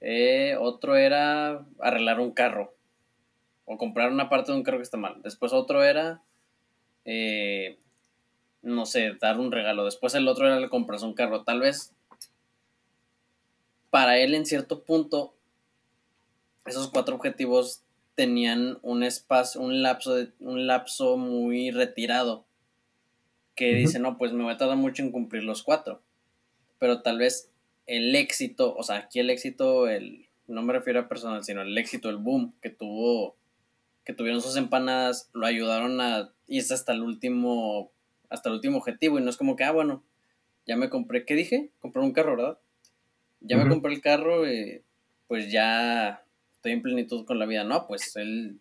Eh, otro era arreglar un carro o comprar una parte de un carro que está mal. Después otro era, eh, no sé, dar un regalo. Después el otro era le compras un carro. Tal vez para él en cierto punto esos cuatro objetivos tenían un espacio, un lapso, de, un lapso muy retirado que dice, no, pues me voy a tardar mucho en cumplir los cuatro pero tal vez el éxito, o sea, aquí el éxito, el, no me refiero a personal, sino el éxito, el boom que tuvo, que tuvieron sus empanadas, lo ayudaron a irse hasta el último, hasta el último objetivo, y no es como que, ah, bueno, ya me compré, ¿qué dije? Compré un carro, ¿verdad? Ya me compré el carro, y pues ya estoy en plenitud con la vida. No, pues él,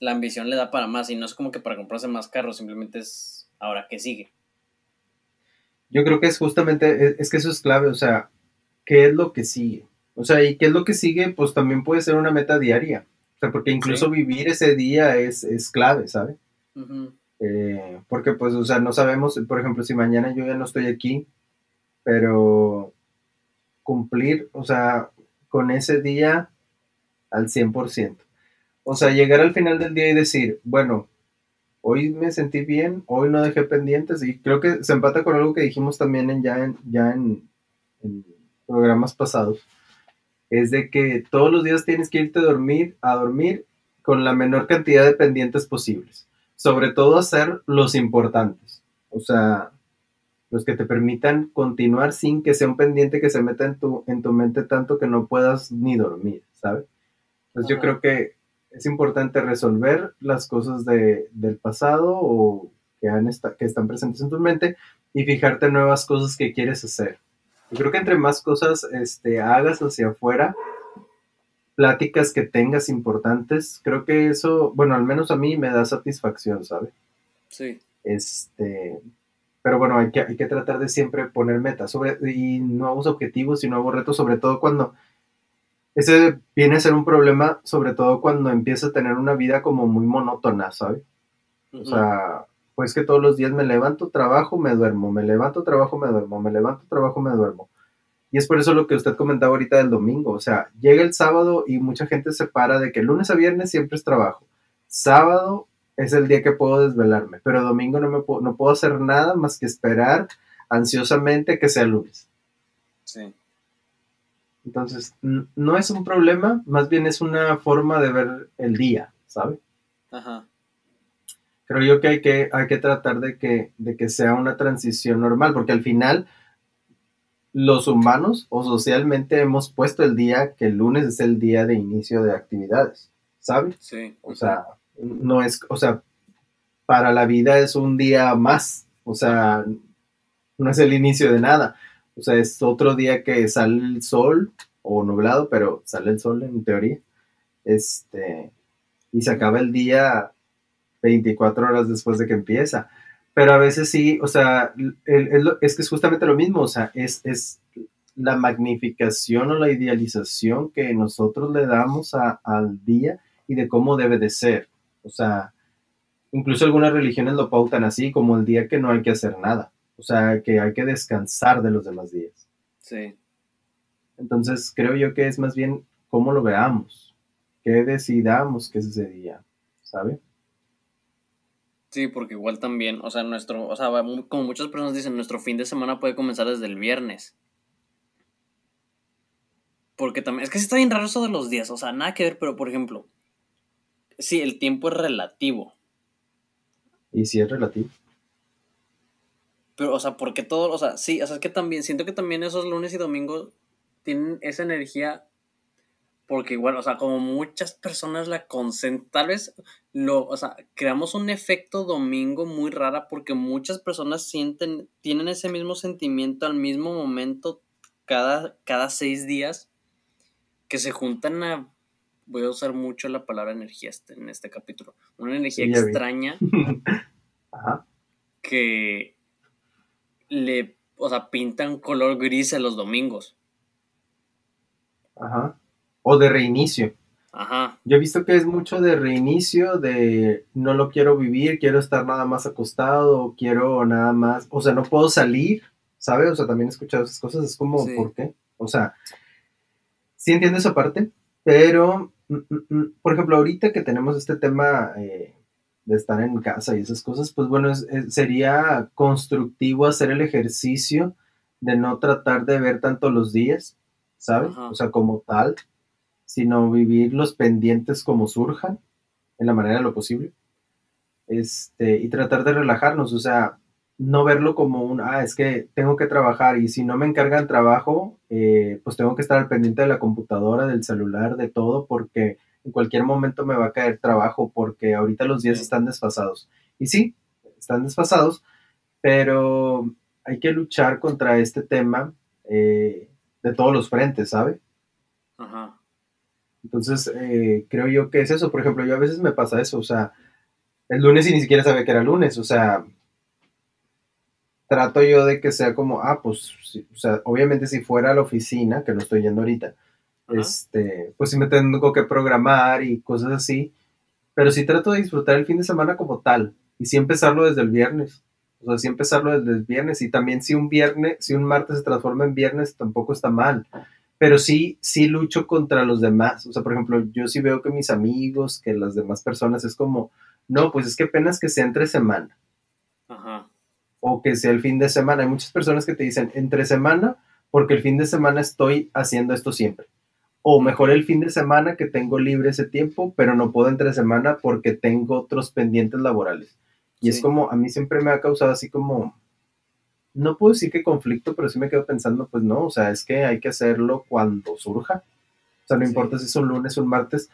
la ambición le da para más, y no es como que para comprarse más carros, simplemente es, ahora, ¿qué sigue? Yo creo que es justamente, e, es que eso es clave, o sea, ¿qué es lo que sigue? O sea, y qué es lo que sigue, pues también puede ser una meta diaria. O sea, porque incluso vivir ese día es, es clave, ¿sabes? Eh, porque pues, o sea, no sabemos, por ejemplo, si mañana yo ya no estoy aquí, pero cumplir, o sea, con ese día al 100%. O sea, llegar al final del día y decir, bueno, hoy me sentí bien, hoy no dejé pendientes y creo que se empata con algo que dijimos también en, ya, en, ya en, programas pasados, es de que todos los días tienes que irte a dormir, a dormir con la menor cantidad de pendientes posibles, sobre todo hacer los importantes, o sea, los que te permitan continuar sin que sea un pendiente que se meta en tu, en tu mente tanto que no puedas ni dormir, ¿sabes? Entonces yo creo que es importante resolver las cosas de, del pasado o que, han que están presentes en tu mente y fijarte en nuevas cosas que quieres hacer. Yo creo que entre más cosas este, hagas hacia afuera, pláticas que tengas importantes, creo que eso, bueno, al menos a mí me da satisfacción, ¿sabes? Sí. Este, pero bueno, hay que, hay que tratar de siempre poner metas sobre, y nuevos objetivos y nuevos retos, sobre todo cuando ese viene a ser un problema, sobre todo cuando empieza a tener una vida como muy monótona, ¿sabes? O sea, pues que todos los días me levanto, trabajo, me duermo, me levanto, trabajo, me duermo, me levanto, trabajo, me duermo. Y es por eso lo que usted comentaba ahorita del domingo. O sea, llega el sábado y mucha gente se para de que lunes a viernes siempre es trabajo. Sábado es el día que puedo desvelarme, pero domingo no, me puedo, no puedo hacer nada más que esperar ansiosamente que sea lunes. Sí. Entonces, no es un problema, más bien es una forma de ver el día, ¿sabe? Ajá. Creo yo que hay que, hay que tratar de que, de que sea una transición normal, porque al final los humanos o socialmente hemos puesto el día que el lunes es el día de inicio de actividades, ¿sabe? Sí. O sea, no es, o sea, para la vida es un día más, o sea, no es el inicio de nada, o sea, es otro día que sale el sol o nublado, pero sale el sol en teoría, este, y se acaba el día 24 horas después de que empieza. Pero a veces sí, o sea, es que es justamente lo mismo, o sea, es, es la magnificación o la idealización que nosotros le damos al día y de cómo debe de ser. O sea, incluso algunas religiones lo pautan así, como el día que no hay que hacer nada. O sea, que hay que descansar de los demás días. Sí. Entonces, creo yo que es más bien cómo lo veamos, qué decidamos que es ese día, ¿sabe? Sí, porque igual también, o sea, nuestro, o sea, como muchas personas dicen, nuestro fin de semana puede comenzar desde el viernes. Porque también, es que sí está bien raro eso de los días, o sea, nada que ver, pero por ejemplo, sí, el tiempo es relativo. ¿Y si es relativo? Pero, o sea, porque todo, o sea, sí, o sea, es que también, siento que también esos lunes y domingos tienen esa energía porque igual, o sea, como muchas personas la concentran, tal vez lo, o sea, creamos un efecto domingo muy rara porque muchas personas sienten, tienen ese mismo sentimiento al mismo momento cada, cada seis días que se juntan a, voy a usar mucho la palabra energía este, en este capítulo, una energía extraña que le, o sea, pintan color gris en los domingos. Ajá. O de reinicio. Ajá. Yo he visto que es mucho de reinicio, de no lo quiero vivir, quiero estar nada más acostado, quiero nada más, o sea, no puedo salir, ¿sabes? O sea, también he escuchado esas cosas, es como, ¿por qué? O sea, sí entiendo esa parte, pero, mm, mm, mm, por ejemplo, ahorita que tenemos este tema eh, de estar en casa y esas cosas, pues bueno, sería constructivo hacer el ejercicio de no tratar de ver tanto los días, ¿sabes? O sea, como tal, sino vivir los pendientes como surjan, en la manera de lo posible. Este, y tratar de relajarnos, o sea, no verlo como un, ah, es que tengo que trabajar y si no me encargan trabajo, eh, pues tengo que estar al pendiente de la computadora, del celular, de todo, porque en cualquier momento me va a caer trabajo, porque ahorita los días están desfasados. Y sí, están desfasados, pero hay que luchar contra este tema eh, de todos los frentes, ¿sabe? Ajá. Entonces, eh, creo yo que es eso. Por ejemplo, yo a veces me pasa eso, o sea, el lunes y ni siquiera sabía que era lunes, o sea, trato yo de que sea como, ah, pues, o sea, obviamente si fuera a la oficina, que no estoy yendo ahorita, este, pues sí me tengo que programar y cosas así, pero sí trato de disfrutar el fin de semana como tal, y sí empezarlo desde el viernes. O sea, sí empezarlo desde el viernes y también si un viernes, si un martes se transforma en viernes, tampoco está mal. Pero sí, sí lucho contra los demás. O sea, por ejemplo, yo sí veo que mis amigos, que las demás personas es como, no, pues es que apenas que sea entre semana. Ajá. O que sea el fin de semana. Hay muchas personas que te dicen entre semana porque el fin de semana estoy haciendo esto siempre. O mejor el fin de semana que tengo libre ese tiempo, pero no puedo entre semana porque tengo otros pendientes laborales. Y es como, a mí siempre me ha causado así como, no puedo decir que conflicto, pero sí me quedo pensando, pues no, o sea, es que hay que hacerlo cuando surja. O sea, no importa si es un lunes, un martes,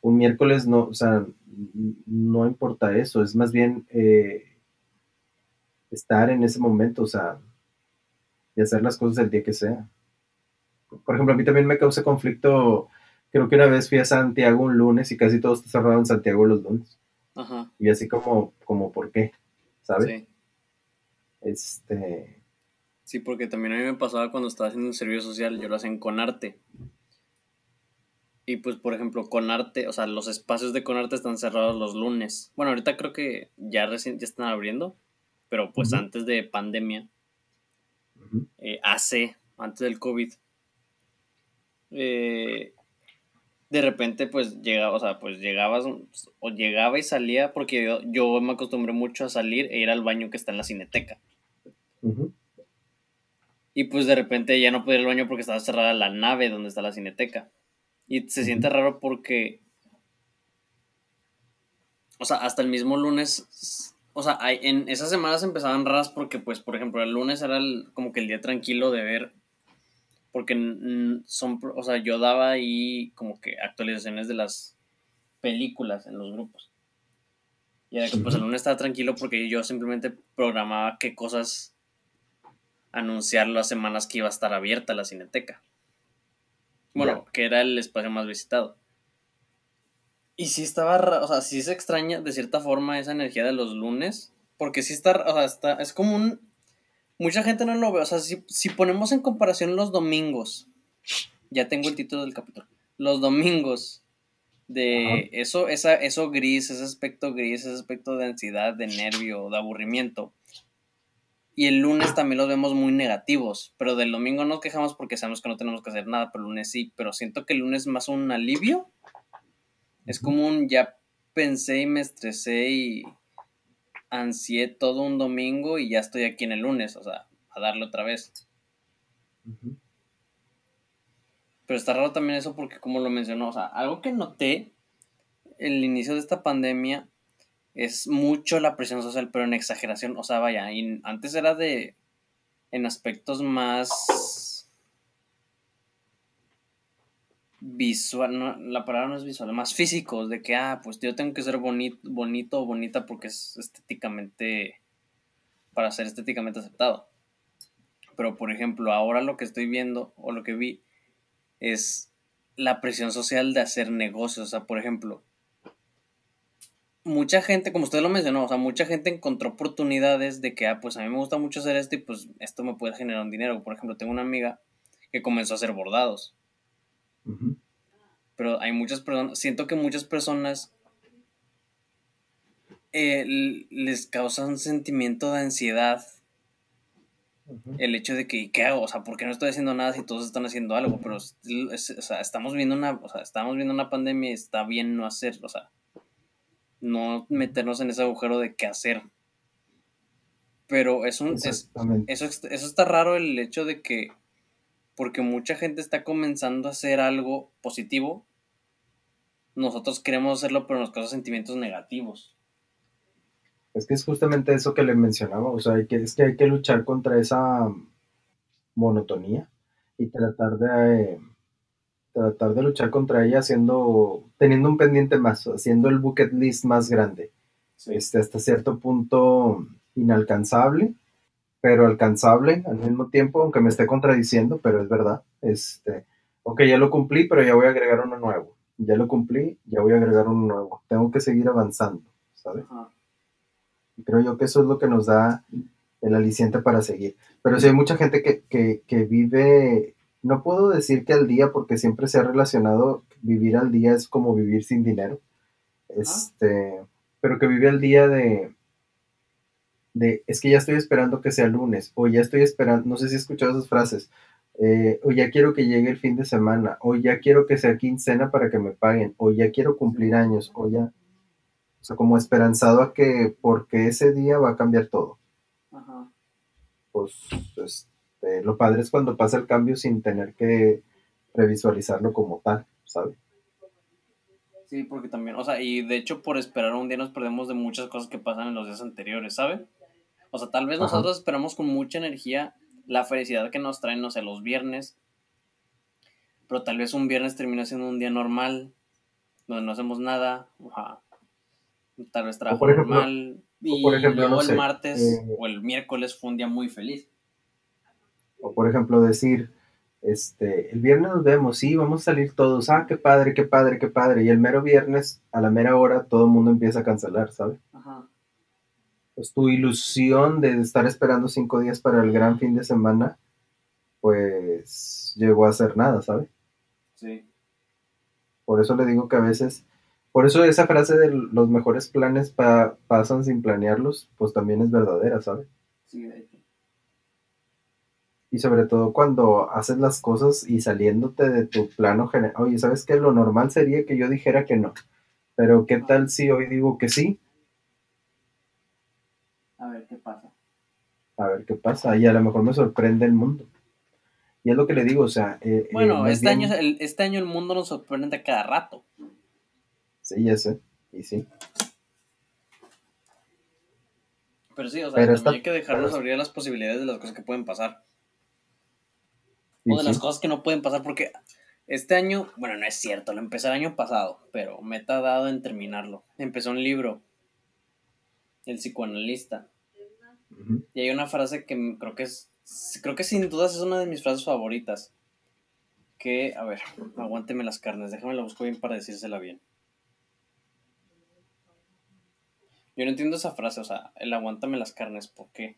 un miércoles, no, o sea, no importa eso, es más bien eh, estar en ese momento, o sea, y hacer las cosas el día que sea. Por ejemplo, a mí también me causa conflicto, creo que una vez fui a Santiago un lunes y casi todo está cerrado en Santiago los lunes. Y así como, como, ¿por qué? ¿Sabes? Este. Sí, porque también a mí me pasaba cuando estaba haciendo un servicio social, yo lo hacía en Conarte. Y pues, por ejemplo, Conarte, o sea, los espacios de Conarte están cerrados los lunes. Bueno, ahorita creo que ya recién ya están abriendo, pero pues antes de pandemia, eh, hace, antes del COVID, eh, de repente pues llegaba, o sea, pues llegabas o llegaba y salía porque yo, yo me acostumbré mucho a salir e ir al baño que está en la cineteca. Y pues de repente ya no podía ir al baño porque estaba cerrada la nave donde está la cineteca. Y se siente raro porque, o sea, hasta el mismo lunes, o sea, hay- en esas semanas empezaban raras porque, pues, por ejemplo, el lunes era el- como que el día tranquilo de ver, porque son, o sea, yo daba ahí como que actualizaciones de las películas en los grupos. Y era que pues el lunes estaba tranquilo porque yo simplemente programaba qué cosas anunciar las semanas que iba a estar abierta la cineteca. Bueno, que era el espacio más visitado. Y sí estaba, o sea, sí se extraña de cierta forma esa energía de los lunes, porque sí está, o sea, está, es como un... Mucha gente no lo ve, o sea, si, si ponemos en comparación los domingos, ya tengo el título del capítulo, los domingos de Ajá. eso, esa, eso gris, ese aspecto gris, ese aspecto de ansiedad, de nervio, de aburrimiento. Y el lunes también los vemos muy negativos, pero del domingo nos quejamos porque sabemos que no tenemos que hacer nada, pero el lunes sí, pero siento que el lunes es más un alivio. Es como un ya pensé y me estresé y ansié todo un domingo y ya estoy aquí en el lunes, o sea, a darle otra vez. Pero está raro también eso porque como lo mencionó, o sea, algo que noté el inicio de esta pandemia es mucho la presión social, pero en exageración, o sea, vaya, antes era de en aspectos más visual, no, la palabra no es visual, más físicos, de que, ah, pues yo tengo que ser bonito, bonito o bonita porque es estéticamente, para ser estéticamente aceptado. Pero, por ejemplo, ahora lo que estoy viendo o lo que vi es la presión social de hacer negocios. O sea, por ejemplo, mucha gente, como usted lo mencionó, o sea, mucha gente encontró oportunidades de que, ah, pues a mí me gusta mucho hacer esto y pues esto me puede generar un dinero. Por ejemplo, tengo una amiga que comenzó a hacer bordados. Pero hay muchas personas, siento que muchas personas eh, les causa un sentimiento de ansiedad el hecho de que, ¿qué hago? O sea, ¿por qué no estoy haciendo nada si todos están haciendo algo? Pero, es- es- o sea, estamos viendo una, o sea, estamos viendo una pandemia y está bien no hacer, o sea, no meternos en ese agujero de qué hacer. Pero es un, es, eso, eso está raro el hecho de que, porque mucha gente está comenzando a hacer algo positivo, nosotros queremos hacerlo, pero nos causa sentimientos negativos. Es que es justamente eso que le mencionaba, o sea, hay que, es que hay que luchar contra esa monotonía y tratar de eh, tratar de luchar contra ella haciendo, teniendo un pendiente más, haciendo el bucket list más grande, este, hasta cierto punto inalcanzable, pero alcanzable al mismo tiempo, aunque me esté contradiciendo, pero es verdad, este, ok, ya lo cumplí, pero ya voy a agregar uno nuevo, ya lo cumplí, ya voy a agregar uno nuevo, tengo que seguir avanzando, ¿sabes? Y creo yo que eso es lo que nos da el aliciente para seguir. Pero sí hay mucha gente que, que, que vive, no puedo decir que al día, porque siempre se ha relacionado, vivir al día es como vivir sin dinero. Este, pero que vive al día de, de, es que ya estoy esperando que sea lunes, o ya estoy esperando, no sé si he escuchado esas frases, eh, o ya quiero que llegue el fin de semana, o ya quiero que sea quincena para que me paguen, o ya quiero cumplir años, o ya, o sea, como esperanzado a que porque ese día va a cambiar todo. Ajá. Pues este, lo padre es cuando pasa el cambio sin tener que revisualizarlo como tal, ¿sabes? Sí, porque también, o sea, y de hecho por esperar un día nos perdemos de muchas cosas que pasan en los días anteriores, ¿sabe? O sea, tal vez Ajá. nosotros esperamos con mucha energía la felicidad que nos traen, no sé, los viernes, pero tal vez un viernes termina siendo un día normal, donde no hacemos nada, ajá. tal vez trabajo por ejemplo- normal, y por ejemplo, luego no el sé, martes eh, o el miércoles fue un día muy feliz. O por ejemplo decir, este, el viernes nos vemos, sí, vamos a salir todos, ah, qué padre, qué padre, qué padre. Y el mero viernes, a la mera hora, todo el mundo empieza a cancelar, ¿sabes? Ajá. Pues tu ilusión de estar esperando cinco días para el gran fin de semana, pues llegó a ser nada, ¿sabes? Sí. Por eso le digo que a veces, por eso esa frase de los mejores planes pasan sin planearlos, pues también es verdadera, ¿sabes? Sí, de hecho. Y sobre todo cuando haces las cosas y saliéndote de tu plano general. Oye, ¿sabes qué? Lo normal sería que yo dijera que no. Pero ¿qué tal si hoy digo que sí? A ver qué pasa. A ver qué pasa. Y a lo mejor me sorprende el mundo. Y es lo que le digo, o sea... Eh, eh, bueno, este, año, el, este año el mundo nos sorprende cada rato. Sí, ya sé. Y sí. Pero sí, o sea, también hay que dejarnos abrir las posibilidades de las cosas que pueden pasar. O de las cosas que no pueden pasar, porque este año, bueno, no es cierto, lo empecé el año pasado, pero me he tardado en terminarlo. Empezó un libro, El psicoanalista. Y hay una frase que creo que es, creo que sin dudas es una de mis frases favoritas. Que, a ver, aguánteme las carnes, déjame la busco bien para decírsela bien. Yo no entiendo esa frase, o sea, el aguántame las carnes, ¿por qué?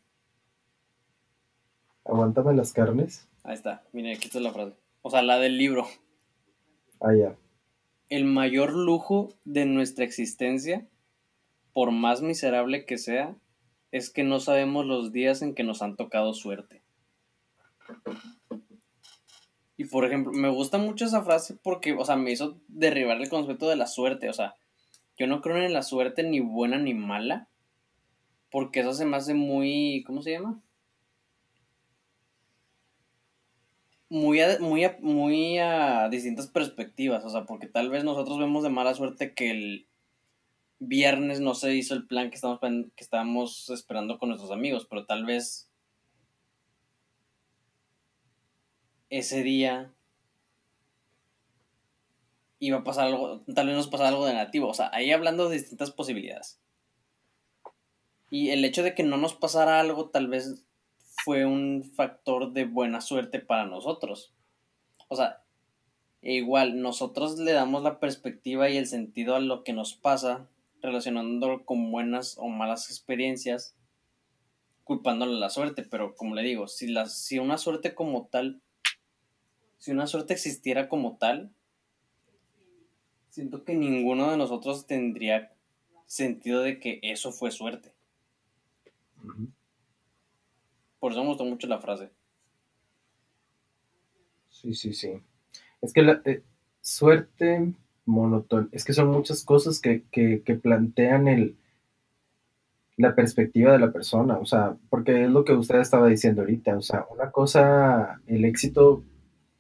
Aguántame las carnes. Ahí está, mire, aquí está la frase. O sea, la del libro. Ah, ya. El mayor lujo de nuestra existencia, por más miserable que sea, es que no sabemos los días en que nos han tocado suerte. Y por ejemplo, me gusta mucho esa frase porque, o sea, me hizo derribar el concepto de la suerte. O sea, yo no creo en la suerte ni buena ni mala. Porque eso se me hace muy. ¿Cómo se llama? Muy a, muy, muy a distintas perspectivas. O sea, porque tal vez nosotros vemos de mala suerte que el viernes no se hizo el plan que estamos, que estábamos esperando con nuestros amigos. Pero tal vez ese día iba a pasar algo, tal vez nos pasara algo de negativo. O sea, ahí hablando de distintas posibilidades. Y el hecho de que no nos pasara algo tal vez fue un factor de buena suerte para nosotros. O sea, e igual nosotros le damos la perspectiva y el sentido a lo que nos pasa, relacionándolo con buenas o malas experiencias, culpándole la suerte. Pero como le digo, si, la, si una suerte como tal, si una suerte existiera como tal, siento que ninguno de nosotros tendría sentido de que eso fue suerte. Por eso me gustó mucho la frase. Sí, sí, sí. Es que la eh, suerte monótona, es que son muchas cosas que, que, que, plantean el, la perspectiva de la persona, o sea, porque es lo que usted estaba diciendo ahorita, o sea, una cosa, el éxito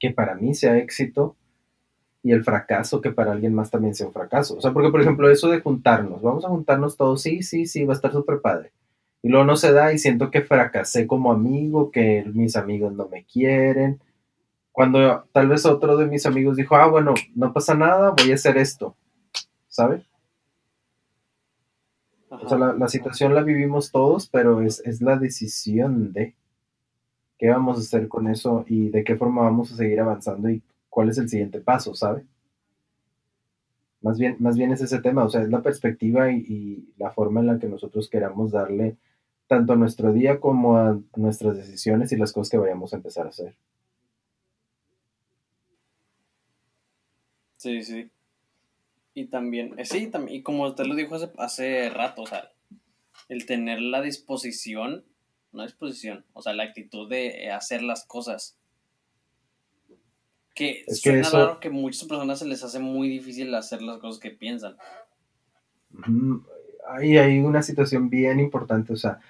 que para mí sea éxito, y el fracaso que para alguien más también sea un fracaso. O sea, porque por ejemplo eso de juntarnos, vamos a juntarnos todos, sí, sí, sí, va a estar súper padre. Y luego no se da y siento que fracasé como amigo, que mis amigos no me quieren. Cuando tal vez otro de mis amigos dijo, ah, bueno, no pasa nada, voy a hacer esto, ¿sabes? O sea, la, situación la vivimos todos, pero es, es la decisión de qué vamos a hacer con eso y de qué forma vamos a seguir avanzando y cuál es el siguiente paso, ¿sabe? Más bien, más bien es ese tema, o sea, es la perspectiva y, la forma en la que nosotros queramos darle tanto a nuestro día como a nuestras decisiones y las cosas que vayamos a empezar a hacer. Sí, sí. Y también, eh, sí, también, y como usted lo dijo hace, hace rato, o sea, el tener la disposición, no disposición, o sea, la actitud de hacer las cosas que es suena que raro que muchas personas se les hace muy difícil hacer las cosas que piensan. Ahí hay una situación bien importante, o sea,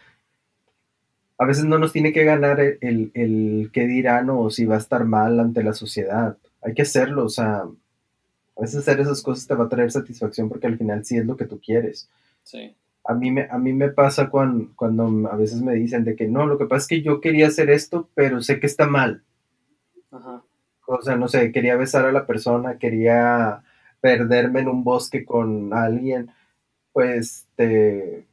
a veces no nos tiene que ganar el, el, qué dirán o si va a estar mal ante la sociedad. Hay que hacerlo, o sea, a veces hacer esas cosas te va a traer satisfacción porque al final sí es lo que tú quieres. Sí. A mí me, a mí me pasa cuando, cuando a veces me dicen de que no, lo que pasa es que yo quería hacer esto, pero sé que está mal. Ajá. O sea, no sé, quería besar a la persona, quería perderme en un bosque con alguien, pues te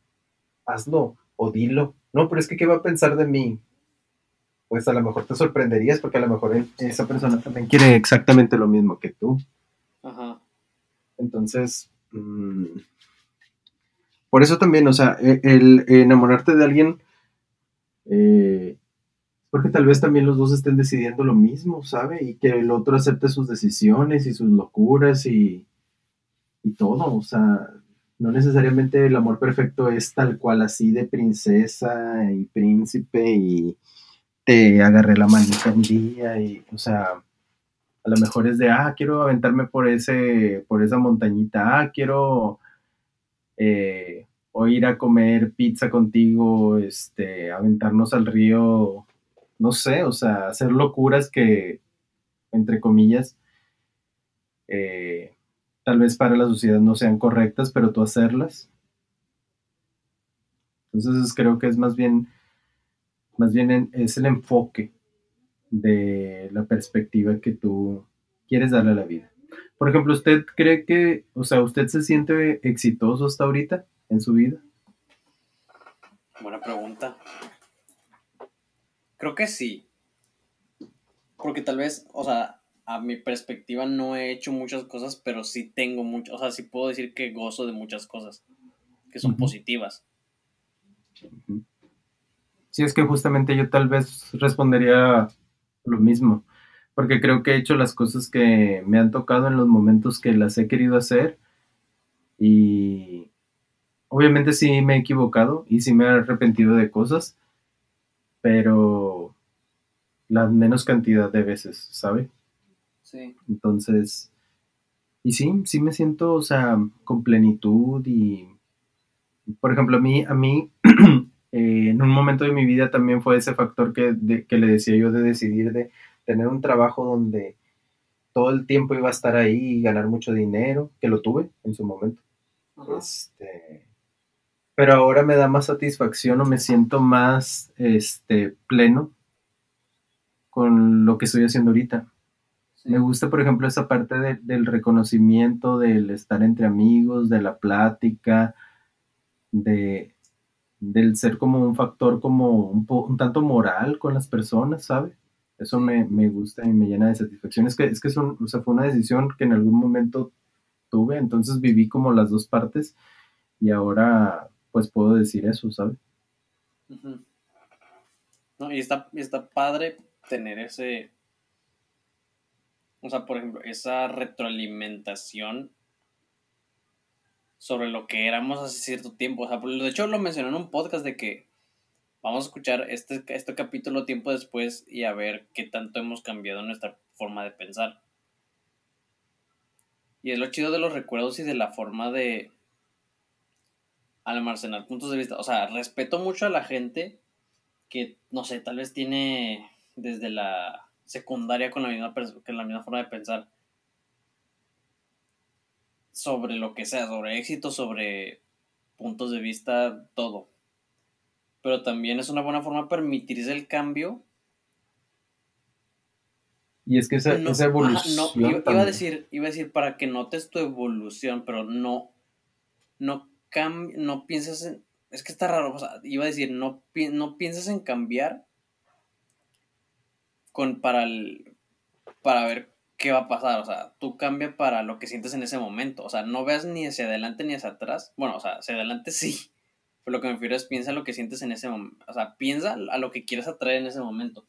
hazlo o dilo. No, pero es que ¿qué va a pensar de mí? Pues a lo mejor te sorprenderías porque a lo mejor esa persona también quiere exactamente lo mismo que tú. Entonces, mm, por eso también, o sea, e, el, enamorarte de alguien, eh, porque tal vez también los dos estén decidiendo lo mismo, ¿sabe? Y que el otro acepte sus decisiones y sus locuras y, y todo, o sea, no necesariamente el amor perfecto es tal cual así de princesa y príncipe y te agarré la manita un día y, o sea, a lo mejor es de, ah, quiero aventarme por ese, por esa montañita, ah, quiero eh, o ir a comer pizza contigo, este, aventarnos al río, no sé, o sea, hacer locuras que, entre comillas, eh, tal vez para la sociedad no sean correctas, pero tú hacerlas. Entonces creo que es más bien, más bien es el enfoque de la perspectiva que tú quieres darle a la vida. Por ejemplo, ¿usted cree que, o sea, usted se siente exitoso hasta ahorita en su vida? Buena pregunta. Creo que sí. Porque tal vez, o sea, a mi perspectiva no he hecho muchas cosas, pero sí tengo mucho, o sea, sí puedo decir que gozo de muchas cosas que son positivas. Sí, es que justamente yo tal vez respondería lo mismo, porque creo que he hecho las cosas que me han tocado en los momentos que las he querido hacer y obviamente sí me he equivocado y sí me he arrepentido de cosas, pero la menos cantidad de veces, ¿sabe? Entonces, y sí, sí me siento, o sea, con plenitud y, por ejemplo, a mí, a mí, eh, en un momento de mi vida también fue ese factor que, que le decía yo de decidir de tener un trabajo donde todo el tiempo iba a estar ahí y ganar mucho dinero, que lo tuve en su momento. Este, pero ahora me da más satisfacción o me siento más este, pleno con lo que estoy haciendo ahorita. Me gusta, por ejemplo, esa parte del reconocimiento, del estar entre amigos, de la plática, de, del ser como un factor como un, tanto moral con las personas, ¿sabe? Eso me, gusta y me llena de satisfacción. Es que, es que fue una decisión que en algún momento tuve, entonces viví como las dos partes y ahora pues puedo decir eso, ¿sabe? No, y está, está padre tener ese, o sea, por ejemplo, esa retroalimentación sobre lo que éramos hace cierto tiempo. O sea, de hecho lo mencioné en un podcast de que vamos a escuchar este, este capítulo tiempo después y a ver qué tanto hemos cambiado nuestra forma de pensar. Y es lo chido de los recuerdos y de la forma de almacenar puntos de vista. O sea, respeto mucho a la gente que, no sé, tal vez tiene desde la secundaria con la misma, con la misma forma de pensar sobre lo que sea, sobre éxito, sobre puntos de vista, todo. Pero también es una buena forma de permitirse el cambio. Y es que esa, evolución. iba, a decir, iba a decir para que notes tu evolución, pero no, no, no piensas en. Es que está raro, iba a decir, no, no piensas en cambiar con, para, el, para ver qué va a pasar. O sea, tú cambia para lo que sientes en ese momento. O sea, no veas ni hacia adelante ni hacia atrás. Bueno, o sea, hacia adelante sí. Pero lo que me refiero es piensa lo que sientes en ese momento. O sea, piensa a lo que quieres atraer en ese momento.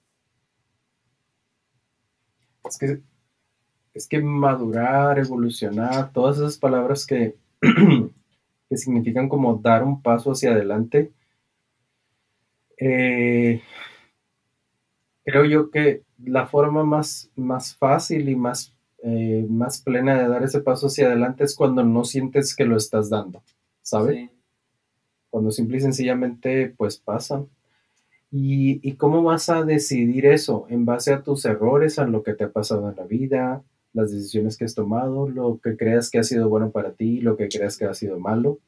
Es que, es que madurar, evolucionar, todas esas palabras que, que significan como dar un paso hacia adelante. Eh, creo yo que la forma más, más fácil y más, eh, más plena de dar ese paso hacia adelante es cuando no sientes que lo estás dando, ¿sabes? Cuando simple y sencillamente pues pasa. ¿Y, ¿Y cómo vas a decidir eso? En base a tus errores, a lo que te ha pasado en la vida, las decisiones que has tomado, lo que creas que ha sido bueno para ti, lo que creas que ha sido malo,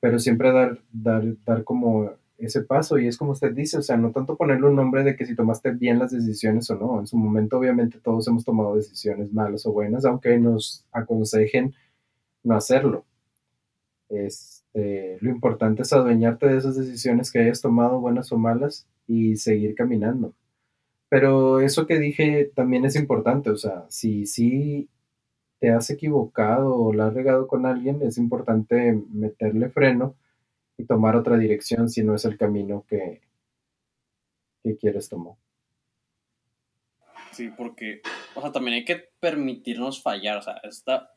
pero siempre dar, dar, dar como ese paso y es como usted dice, o sea, no tanto ponerle un nombre de que si tomaste bien las decisiones o no, en su momento obviamente todos hemos tomado decisiones malas o buenas, aunque nos aconsejen no hacerlo. Este, lo importante es adueñarte de esas decisiones que hayas tomado, buenas o malas, y seguir caminando. Pero eso que dije también es importante, o sea, si si te has equivocado o la has regado con alguien, es importante meterle freno y tomar otra dirección si no es el camino que, que quieres tomar. Sí, porque, o sea, también hay que permitirnos fallar, o sea, está,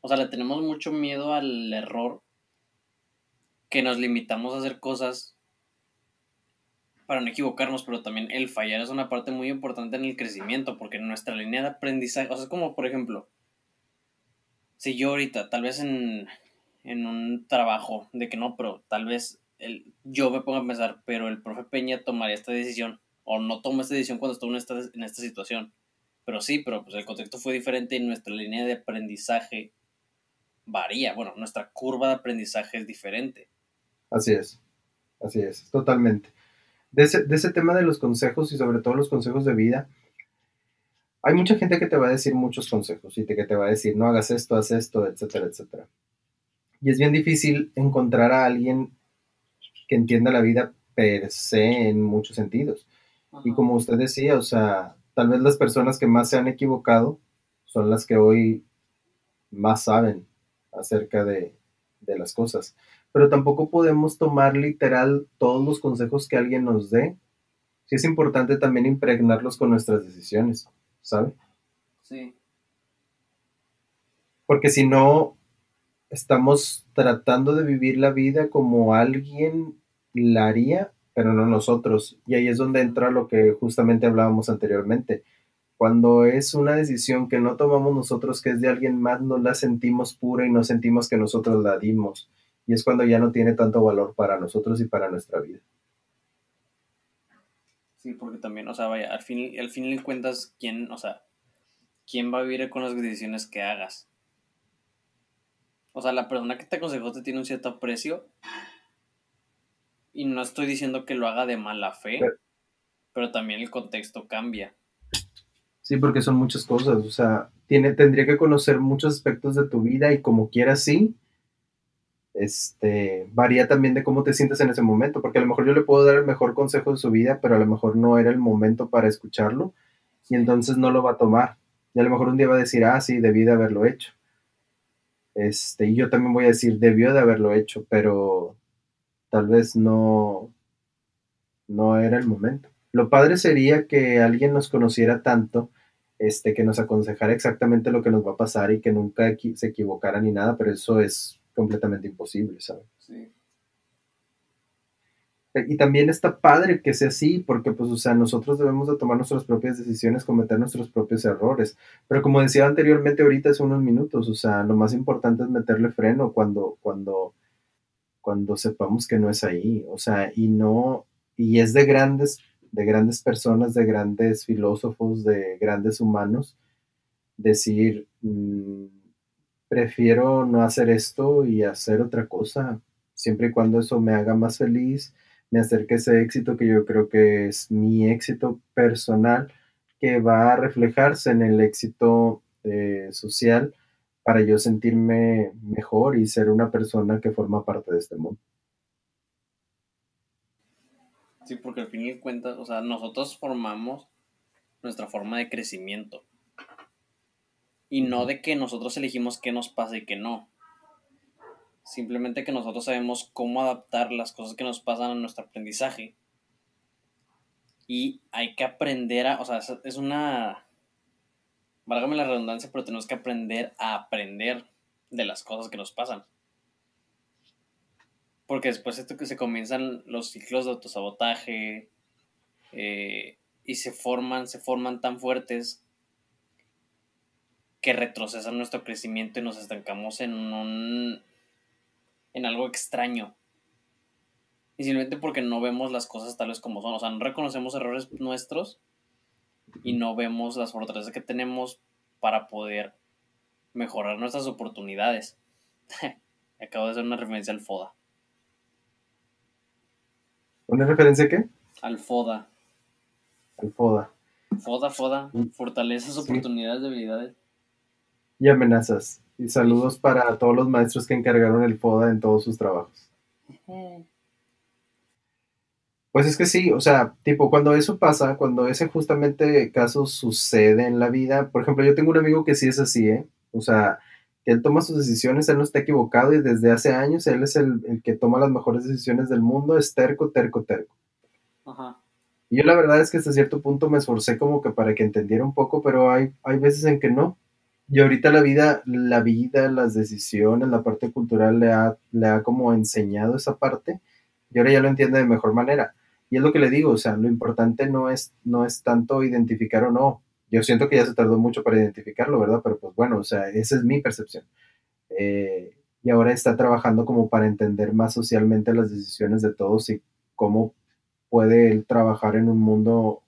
o sea, le tenemos mucho miedo al error que nos limitamos a hacer cosas para no equivocarnos, pero también el fallar es una parte muy importante en el crecimiento, porque nuestra línea de aprendizaje, o sea, es como, por ejemplo, si yo ahorita, tal vez en, en un trabajo, de que no, pero tal vez el, yo me pongo a pensar, pero el profe Peña tomaría esta decisión, o no toma esta decisión cuando estuvo en esta, situación. Pero sí, pero pues el contexto fue diferente y nuestra línea de aprendizaje varía. Bueno, nuestra curva de aprendizaje es diferente. Así es, así es, totalmente. De ese, de ese tema de los consejos y sobre todo los consejos de vida, hay mucha gente que te va a decir muchos consejos y que te va a decir, no hagas esto, haz esto, etcétera, etcétera. Y es bien difícil encontrar a alguien que entienda la vida per se en muchos sentidos. Y como usted decía, o sea, tal vez las personas que más se han equivocado son las que hoy más saben acerca de, de las cosas. Pero tampoco podemos tomar literal todos los consejos que alguien nos dé. Sí es importante también impregnarlos con nuestras decisiones, ¿sabe? Sí. Porque si no, estamos tratando de vivir la vida como alguien la haría, pero no nosotros. Y ahí es donde entra lo que justamente hablábamos anteriormente. Cuando es una decisión que no tomamos nosotros, que es de alguien más, no la sentimos pura y no sentimos que nosotros la dimos. Y es cuando ya no tiene tanto valor para nosotros y para nuestra vida. Sí, porque también, o sea, vaya, al fin, al fin de cuentas, ¿quién, o sea, quién va a vivir con las decisiones que hagas? O sea, la persona que te aconsejó te tiene un cierto aprecio. Y no estoy diciendo que lo haga de mala fe, pero, también el contexto cambia. Sí, porque son muchas cosas. O sea, tiene, tendría que conocer muchos aspectos de tu vida y como quiera sí. Este, varía también de cómo te sientes en ese momento, porque a lo mejor yo le puedo dar el mejor consejo de su vida, pero a lo mejor no era el momento para escucharlo y entonces no lo va a tomar. Y a lo mejor un día va a decir, ah, sí, debí de haberlo hecho. Este, y yo también voy a decir, debió de haberlo hecho, pero tal vez no, no era el momento. Lo padre sería que alguien nos conociera tanto, este, que nos aconsejara exactamente lo que nos va a pasar y que nunca se equivocara ni nada, pero eso es completamente imposible, ¿sabes? Sí. Y también está padre que sea así, porque pues, o sea, nosotros debemos de tomar nuestras propias decisiones, cometer nuestros propios errores. Pero como decía anteriormente, ahorita es unos minutos, o sea, lo más importante es meterle freno cuando, cuando, cuando sepamos que no es ahí, o sea, y no, y es de grandes, de grandes personas, de grandes filósofos, de grandes humanos, decir, mm, prefiero no hacer esto y hacer otra cosa, siempre y cuando eso me haga más feliz me acerque a ese éxito que yo creo que es mi éxito personal, que va a reflejarse en el éxito eh, social para yo sentirme mejor y ser una persona que forma parte de este mundo. Sí, porque al fin y cuentas, o sea, nosotros formamos nuestra forma de crecimiento. Y no de que nosotros elegimos qué nos pasa y qué no. Simplemente que nosotros sabemos cómo adaptar las cosas que nos pasan a nuestro aprendizaje. Y hay que aprender a, o sea, es una, válgame la redundancia, pero tenemos que aprender a aprender de las cosas que nos pasan. Porque después esto que se comienzan los ciclos de autosabotaje eh, y se forman, se forman tan fuertes que retrocesan nuestro crecimiento y nos estancamos en un en algo extraño. Y simplemente porque no vemos las cosas tales como son. O sea, no reconocemos errores nuestros y no vemos las fortalezas que tenemos para poder mejorar nuestras oportunidades. Acabo de hacer una referencia al FODA. ¿Una referencia a qué? Al FODA. Al FODA. FODA, FODA. Fortalezas, oportunidades, debilidades. Y amenazas. Y saludos para todos los maestros que encargaron el FODA en todos sus trabajos. Pues es que sí, o sea, tipo, cuando eso pasa, cuando ese justamente caso sucede en la vida, por ejemplo, yo tengo un amigo que sí es así, ¿eh? O sea, que él toma sus decisiones, él no está equivocado y desde hace años él es el, el que toma las mejores decisiones del mundo, es terco, terco, terco. Ajá. Y yo la verdad es que hasta cierto punto me esforcé como que para que entendiera un poco, pero hay, hay veces en que no. Y ahorita la vida, la vida, las decisiones, la parte cultural le ha, le ha como enseñado esa parte y ahora ya lo entiende de mejor manera. Y es lo que le digo, o sea, lo importante no es, no es tanto identificar o no. Yo siento que ya se tardó mucho para identificarlo, ¿verdad? Pero pues bueno, o sea, esa es mi percepción. Eh, y ahora está trabajando como para entender más socialmente las decisiones de todos y cómo puede él trabajar en un mundo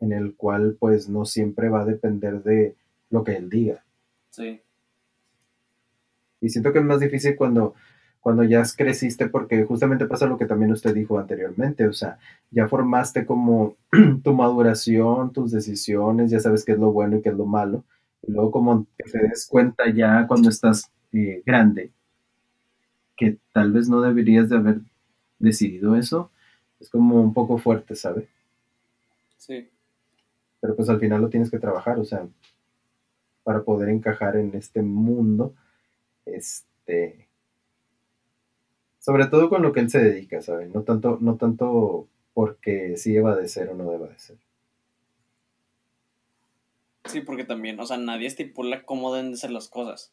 en el cual pues no siempre va a depender de lo que él diga. Sí. Y siento que es más difícil cuando, cuando ya creciste porque justamente pasa lo que también usted dijo anteriormente, o sea, ya formaste como tu maduración, tus decisiones, ya sabes qué es lo bueno y qué es lo malo, y luego como que te des cuenta ya cuando estás eh, grande que tal vez no deberías de haber decidido eso, es como un poco fuerte, ¿sabe? Sí. Pero pues al final lo tienes que trabajar, o sea, para poder encajar en este mundo, este, sobre todo con lo que él se dedica, ¿sabe? No tanto, no tanto porque sí deba de ser o no deba de ser. Sí, porque también, o sea, nadie estipula cómo deben de ser las cosas.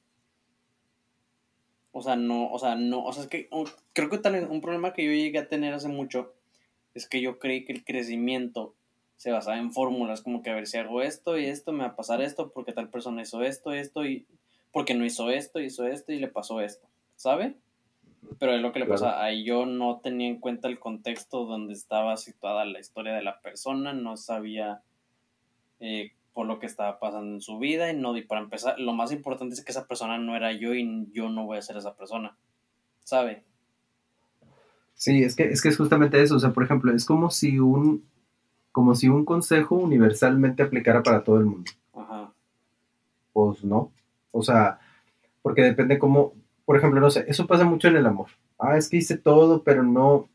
O sea, no, o sea, no, o sea, es que creo que tal un problema que yo llegué a tener hace mucho es que yo creí que el crecimiento se basaba en fórmulas, como que a ver si hago esto y esto, me va a pasar esto, porque tal persona hizo esto, esto, y porque no hizo esto, hizo esto y le pasó esto, ¿sabe? Pero es lo que le pasa, ahí yo no tenía en cuenta el contexto donde estaba situada la historia de la persona, no sabía eh, por lo que estaba pasando en su vida y no, y para empezar, lo más importante es que esa persona no era yo y yo no voy a ser esa persona, ¿sabe? Sí, es que, es que es justamente eso, o sea, por ejemplo, es como si un, como si un consejo universalmente aplicara para todo el mundo. Ajá. Pues no. O sea, porque depende cómo, por ejemplo, no sé, eso pasa mucho en el amor. Ah, es que hice todo, pero no,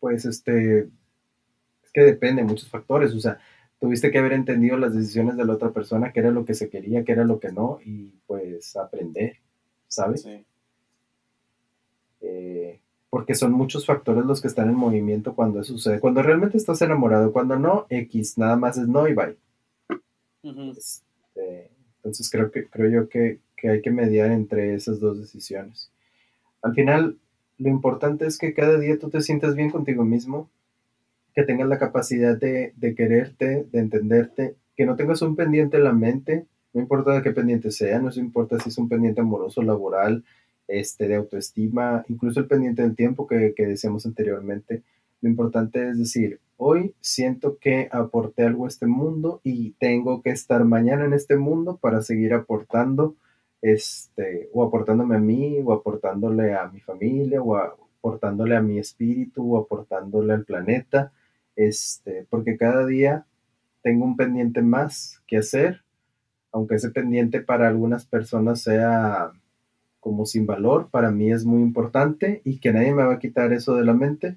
pues este, es que depende de muchos factores. O sea, tuviste que haber entendido las decisiones de la otra persona, qué era lo que se quería, qué era lo que no, y pues aprender, ¿sabes? Sí. Eh, porque son muchos factores los que están en movimiento cuando eso sucede. Cuando realmente estás enamorado, cuando no, X, nada más es no y bye. Este, entonces creo que creo yo que, hay que mediar entre esas dos decisiones. Al final, lo importante es que cada día tú te sientas bien contigo mismo, que tengas la capacidad de, de quererte, de entenderte, que no tengas un pendiente en la mente, no importa de qué pendiente sea, no importa si es un pendiente amoroso, laboral, este, de autoestima, incluso el pendiente del tiempo que, que decíamos anteriormente. Lo importante es decir, hoy siento que aporté algo a este mundo y tengo que estar mañana en este mundo para seguir aportando, este, o aportándome a mí, o aportándole a mi familia, o aportándole a mi espíritu, o aportándole al planeta, este, porque cada día tengo un pendiente más que hacer, aunque ese pendiente para algunas personas sea como sin valor, para mí es muy importante y que nadie me va a quitar eso de la mente.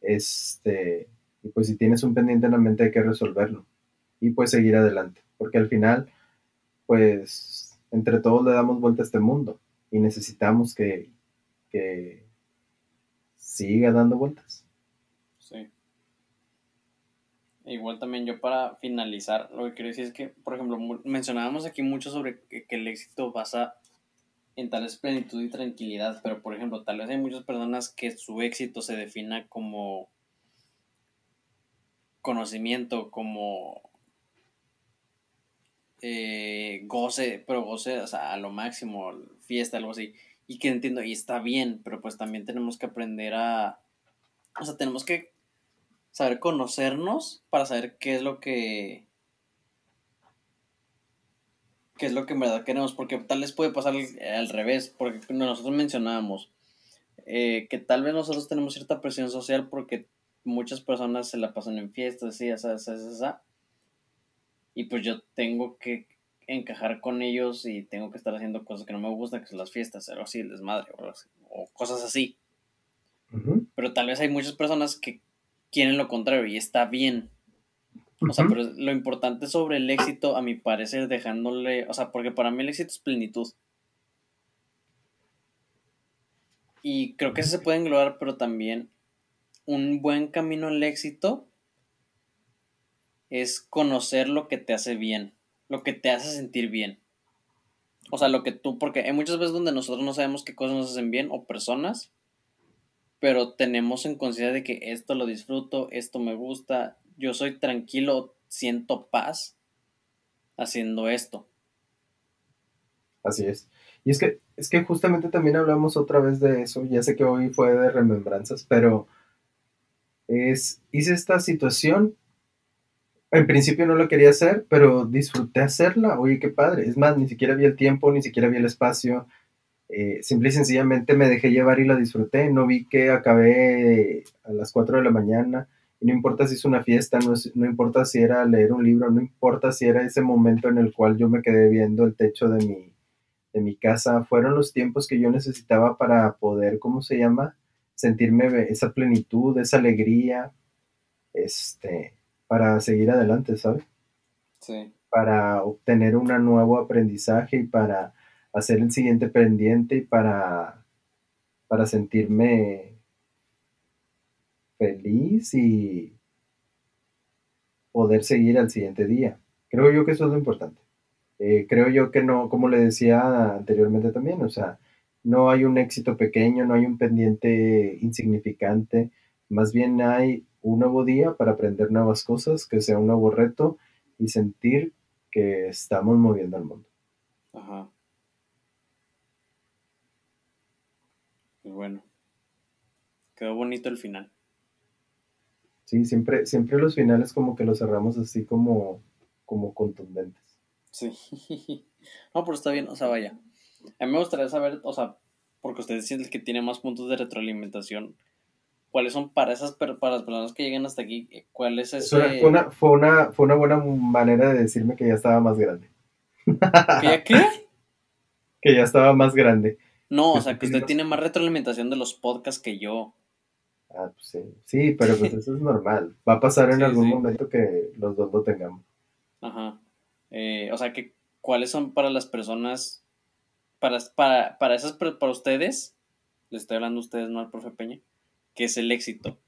Este, y pues si tienes un pendiente en la mente hay que resolverlo y pues seguir adelante, porque al final, pues entre todos le damos vuelta a este mundo y necesitamos que, que siga dando vueltas. Sí. Igual también yo para finalizar, lo que quiero decir es que, por ejemplo, mencionábamos aquí mucho sobre que, que el éxito basa en tal vez plenitud y tranquilidad, pero por ejemplo, tal vez hay muchas personas que su éxito se defina como conocimiento, como eh, goce, pero goce o sea, a lo máximo, fiesta, algo así, y que entiendo, y está bien, pero pues también tenemos que aprender a, o sea, tenemos que saber conocernos para saber qué es lo que qué es lo que en verdad queremos, porque tal vez puede pasar al, revés, porque nosotros mencionábamos eh, que tal vez nosotros tenemos cierta presión social porque muchas personas se la pasan en fiestas, así, esa, esa, esa, y pues yo tengo que encajar con ellos y tengo que estar haciendo cosas que no me gustan, que son las fiestas, algo así, el desmadre, o, cosas así. Pero tal vez hay muchas personas que quieren lo contrario y está bien. O sea, pero lo importante sobre el éxito, a mi parecer, dejándole, o sea, porque para mí el éxito es plenitud. Y creo que eso se puede englobar, pero también un buen camino al éxito es conocer lo que te hace bien, lo que te hace sentir bien. O sea, lo que tú, porque hay muchas veces donde nosotros no sabemos qué cosas nos hacen bien o personas, pero tenemos en conciencia de que esto lo disfruto, esto me gusta, yo soy tranquilo, siento paz haciendo esto. Así es. Y es que, es que justamente también hablamos otra vez de eso, ya sé que hoy fue de remembranzas, pero es, hice esta situación, en principio no lo quería hacer, pero disfruté hacerla, oye, qué padre, es más, ni siquiera vi el tiempo, ni siquiera vi el espacio, eh, simple y sencillamente me dejé llevar y la disfruté, no vi que acabé a las 4 de la mañana, y no importa si es una fiesta, no, no importa si era leer un libro, no importa si era ese momento en el cual yo me quedé viendo el techo de mi de mi casa, fueron los tiempos que yo necesitaba para poder, ¿cómo se llama? Sentirme esa plenitud, esa alegría, este, para seguir adelante, ¿sabes? Sí. Para obtener un nuevo aprendizaje y para hacer el siguiente pendiente y para, para sentirme feliz y poder seguir al siguiente día. Creo yo que eso es lo importante. Eh, creo yo que no, como le decía anteriormente también, o sea, no hay un éxito pequeño, no hay un pendiente insignificante, más bien hay un nuevo día para aprender nuevas cosas, que sea un nuevo reto y sentir que estamos moviendo al mundo. Ajá. Pues bueno, quedó bonito el final. Sí, siempre, siempre los finales como que los cerramos así como, como contundentes. Sí. No, pero está bien, o sea, vaya. A mí me gustaría saber, o sea, porque ustedes sienten que tiene más puntos de retroalimentación. ¿Cuáles son para esas para las personas que llegan hasta aquí? ¿Cuál es ese? Fue una, fue una, fue una buena manera de decirme que ya estaba más grande. ¿Que ya qué? que ya estaba más grande. No, o sea, que usted tiene más retroalimentación de los podcasts que yo. Ah, pues sí. Sí, pero pues eso es normal. Va a pasar en algún momento que los dos lo tengamos. Ajá. Eh, o sea, que cuáles son para las personas, para, para, para esas, para ustedes, les estoy hablando a ustedes, no al profe Peña, que es el éxito.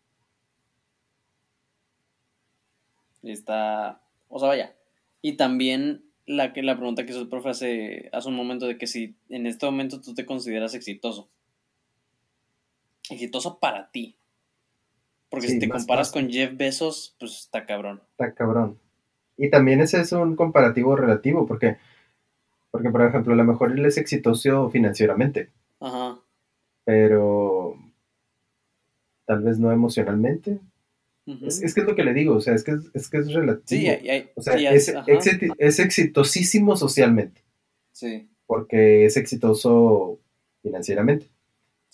Está, o sea, vaya. Y también la, que, la pregunta que hizo el profe hace, hace un momento de que si en este momento tú te consideras exitoso. Exitoso para ti. Porque si te comparas con Jeff Bezos, pues está cabrón. Está cabrón. Y también ese es un comparativo relativo, porque, porque por ejemplo, a lo mejor él es exitoso financieramente. Ajá. Pero tal vez no emocionalmente. es, que es lo que le digo, o sea, es que es, que es relativo. Sí, o sea, es, es, exitosísimo socialmente. Sí. Porque es exitoso financieramente.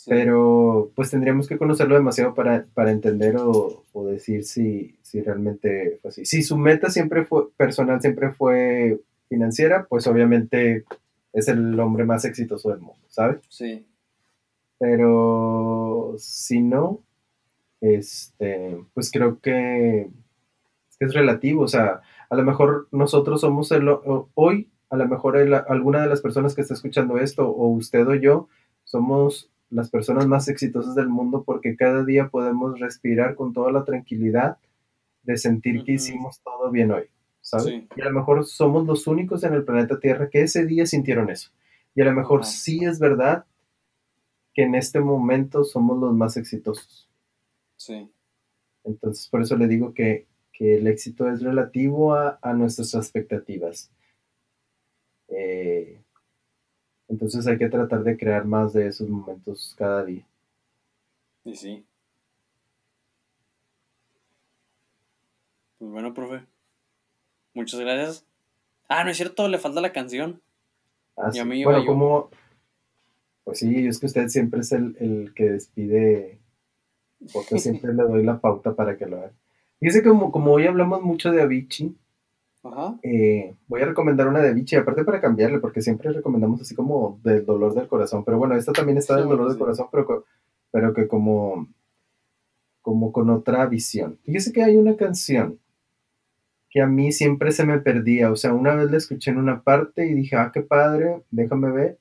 Pero pues tendríamos que conocerlo demasiado para, entender o, decir si, si, realmente fue así. Si su meta siempre fue personal, siempre fue financiera, pues obviamente es el hombre más exitoso del mundo, ¿sabes? Sí. Pero si no, este, pues creo que es relativo, o sea, a lo mejor nosotros somos el, hoy, a lo mejor alguna de las personas que está escuchando esto, o usted o yo, somos las personas más exitosas del mundo porque cada día podemos respirar con toda la tranquilidad de sentir que hicimos todo bien hoy, ¿sabes? Y a lo mejor somos los únicos en el planeta Tierra que ese día sintieron eso. Y a lo mejor sí es verdad que en este momento somos los más exitosos. Sí. Entonces, por eso le digo que, el éxito es relativo a, a nuestras expectativas. Eh, entonces hay que tratar de crear más de esos momentos cada día. Y sí. Pues bueno, profe. Muchas gracias. Ah, no es cierto, le falta la canción. Ah, y a mí bueno, como... Pues sí, es que usted siempre es el, que despide, porque siempre le doy la pauta para que lo haga. Fíjese como, como hoy hablamos mucho de Avicii, eh, voy a recomendar una de Vichy, aparte para cambiarle, porque siempre recomendamos así como del dolor del corazón. Pero bueno, esta también está del dolor del corazón, pero, pero que como, como con otra visión. Fíjese que hay una canción que a mí siempre se me perdía. O sea, una vez la escuché en una parte y dije, ah, qué padre, déjame ver.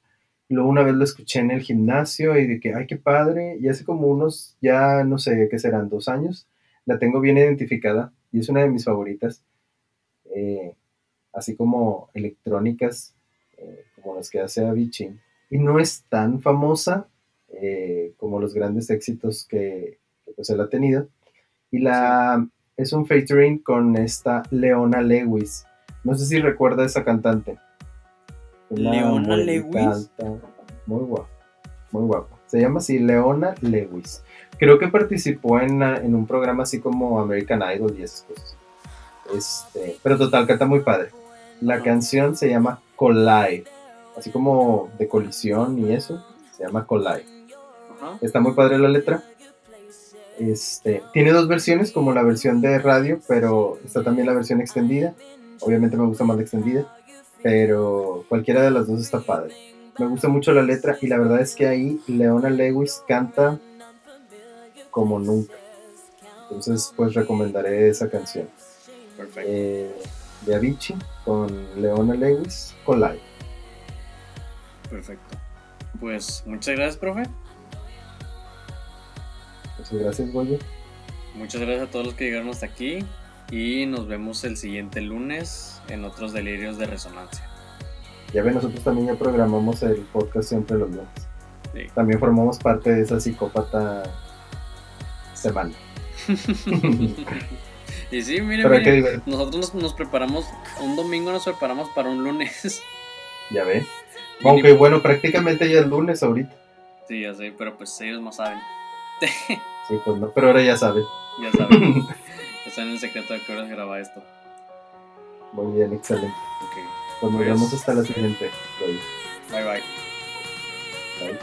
Luego una vez lo escuché en el gimnasio y dije, ay, qué padre. Y hace como unos, ya no sé qué serán, dos años, la tengo bien identificada y es una de mis favoritas. Eh, así como electrónicas, eh, como las que hace Avicii. Y no es tan famosa eh, como los grandes éxitos que, que pues él ha tenido. Y la, es un featuring con esta Leona Lewis. No sé si recuerda a esa cantante. Leona Lewis. muy guapa, muy guapa. Se llama así Leona Lewis. Creo que participó en, en un programa así como American Idol y esas cosas. Este, pero total, canta muy padre. La canción se llama Collide, así como de colisión y eso, se llama Collide. Está muy padre la letra. Este, tiene dos versiones, como la versión de radio, pero está también la versión extendida. Obviamente me gusta más la extendida, pero cualquiera de las dos está padre. Me gusta mucho la letra y la verdad es que ahí Leona Lewis canta como nunca. Entonces, pues recomendaré esa canción. Perfecto. Eh, de Avicii con Leona Lewis, Collide. Perfecto. Pues muchas gracias, profe. Muchas gracias, Goyo. Muchas gracias a todos los que llegaron hasta aquí y nos vemos el siguiente lunes en otros delirios de resonancia. Ya ven, nosotros también ya programamos el podcast siempre los lunes. Sí. También formamos parte de esa psicópata semana. y sí, miren, miren, nosotros nos, nos preparamos, un domingo nos preparamos para un lunes. Ya ven. Aunque bueno, prácticamente ya es lunes ahorita. sí, ya sé, pero pues ellos no saben. Sí, pues no, pero ahora ya saben. Ya saben. Está en el secreto de que hora se graba esto. Muy bien, excelente. Ok. Pues nos Pues- vemos hasta la siguiente. Bye bye. Bye.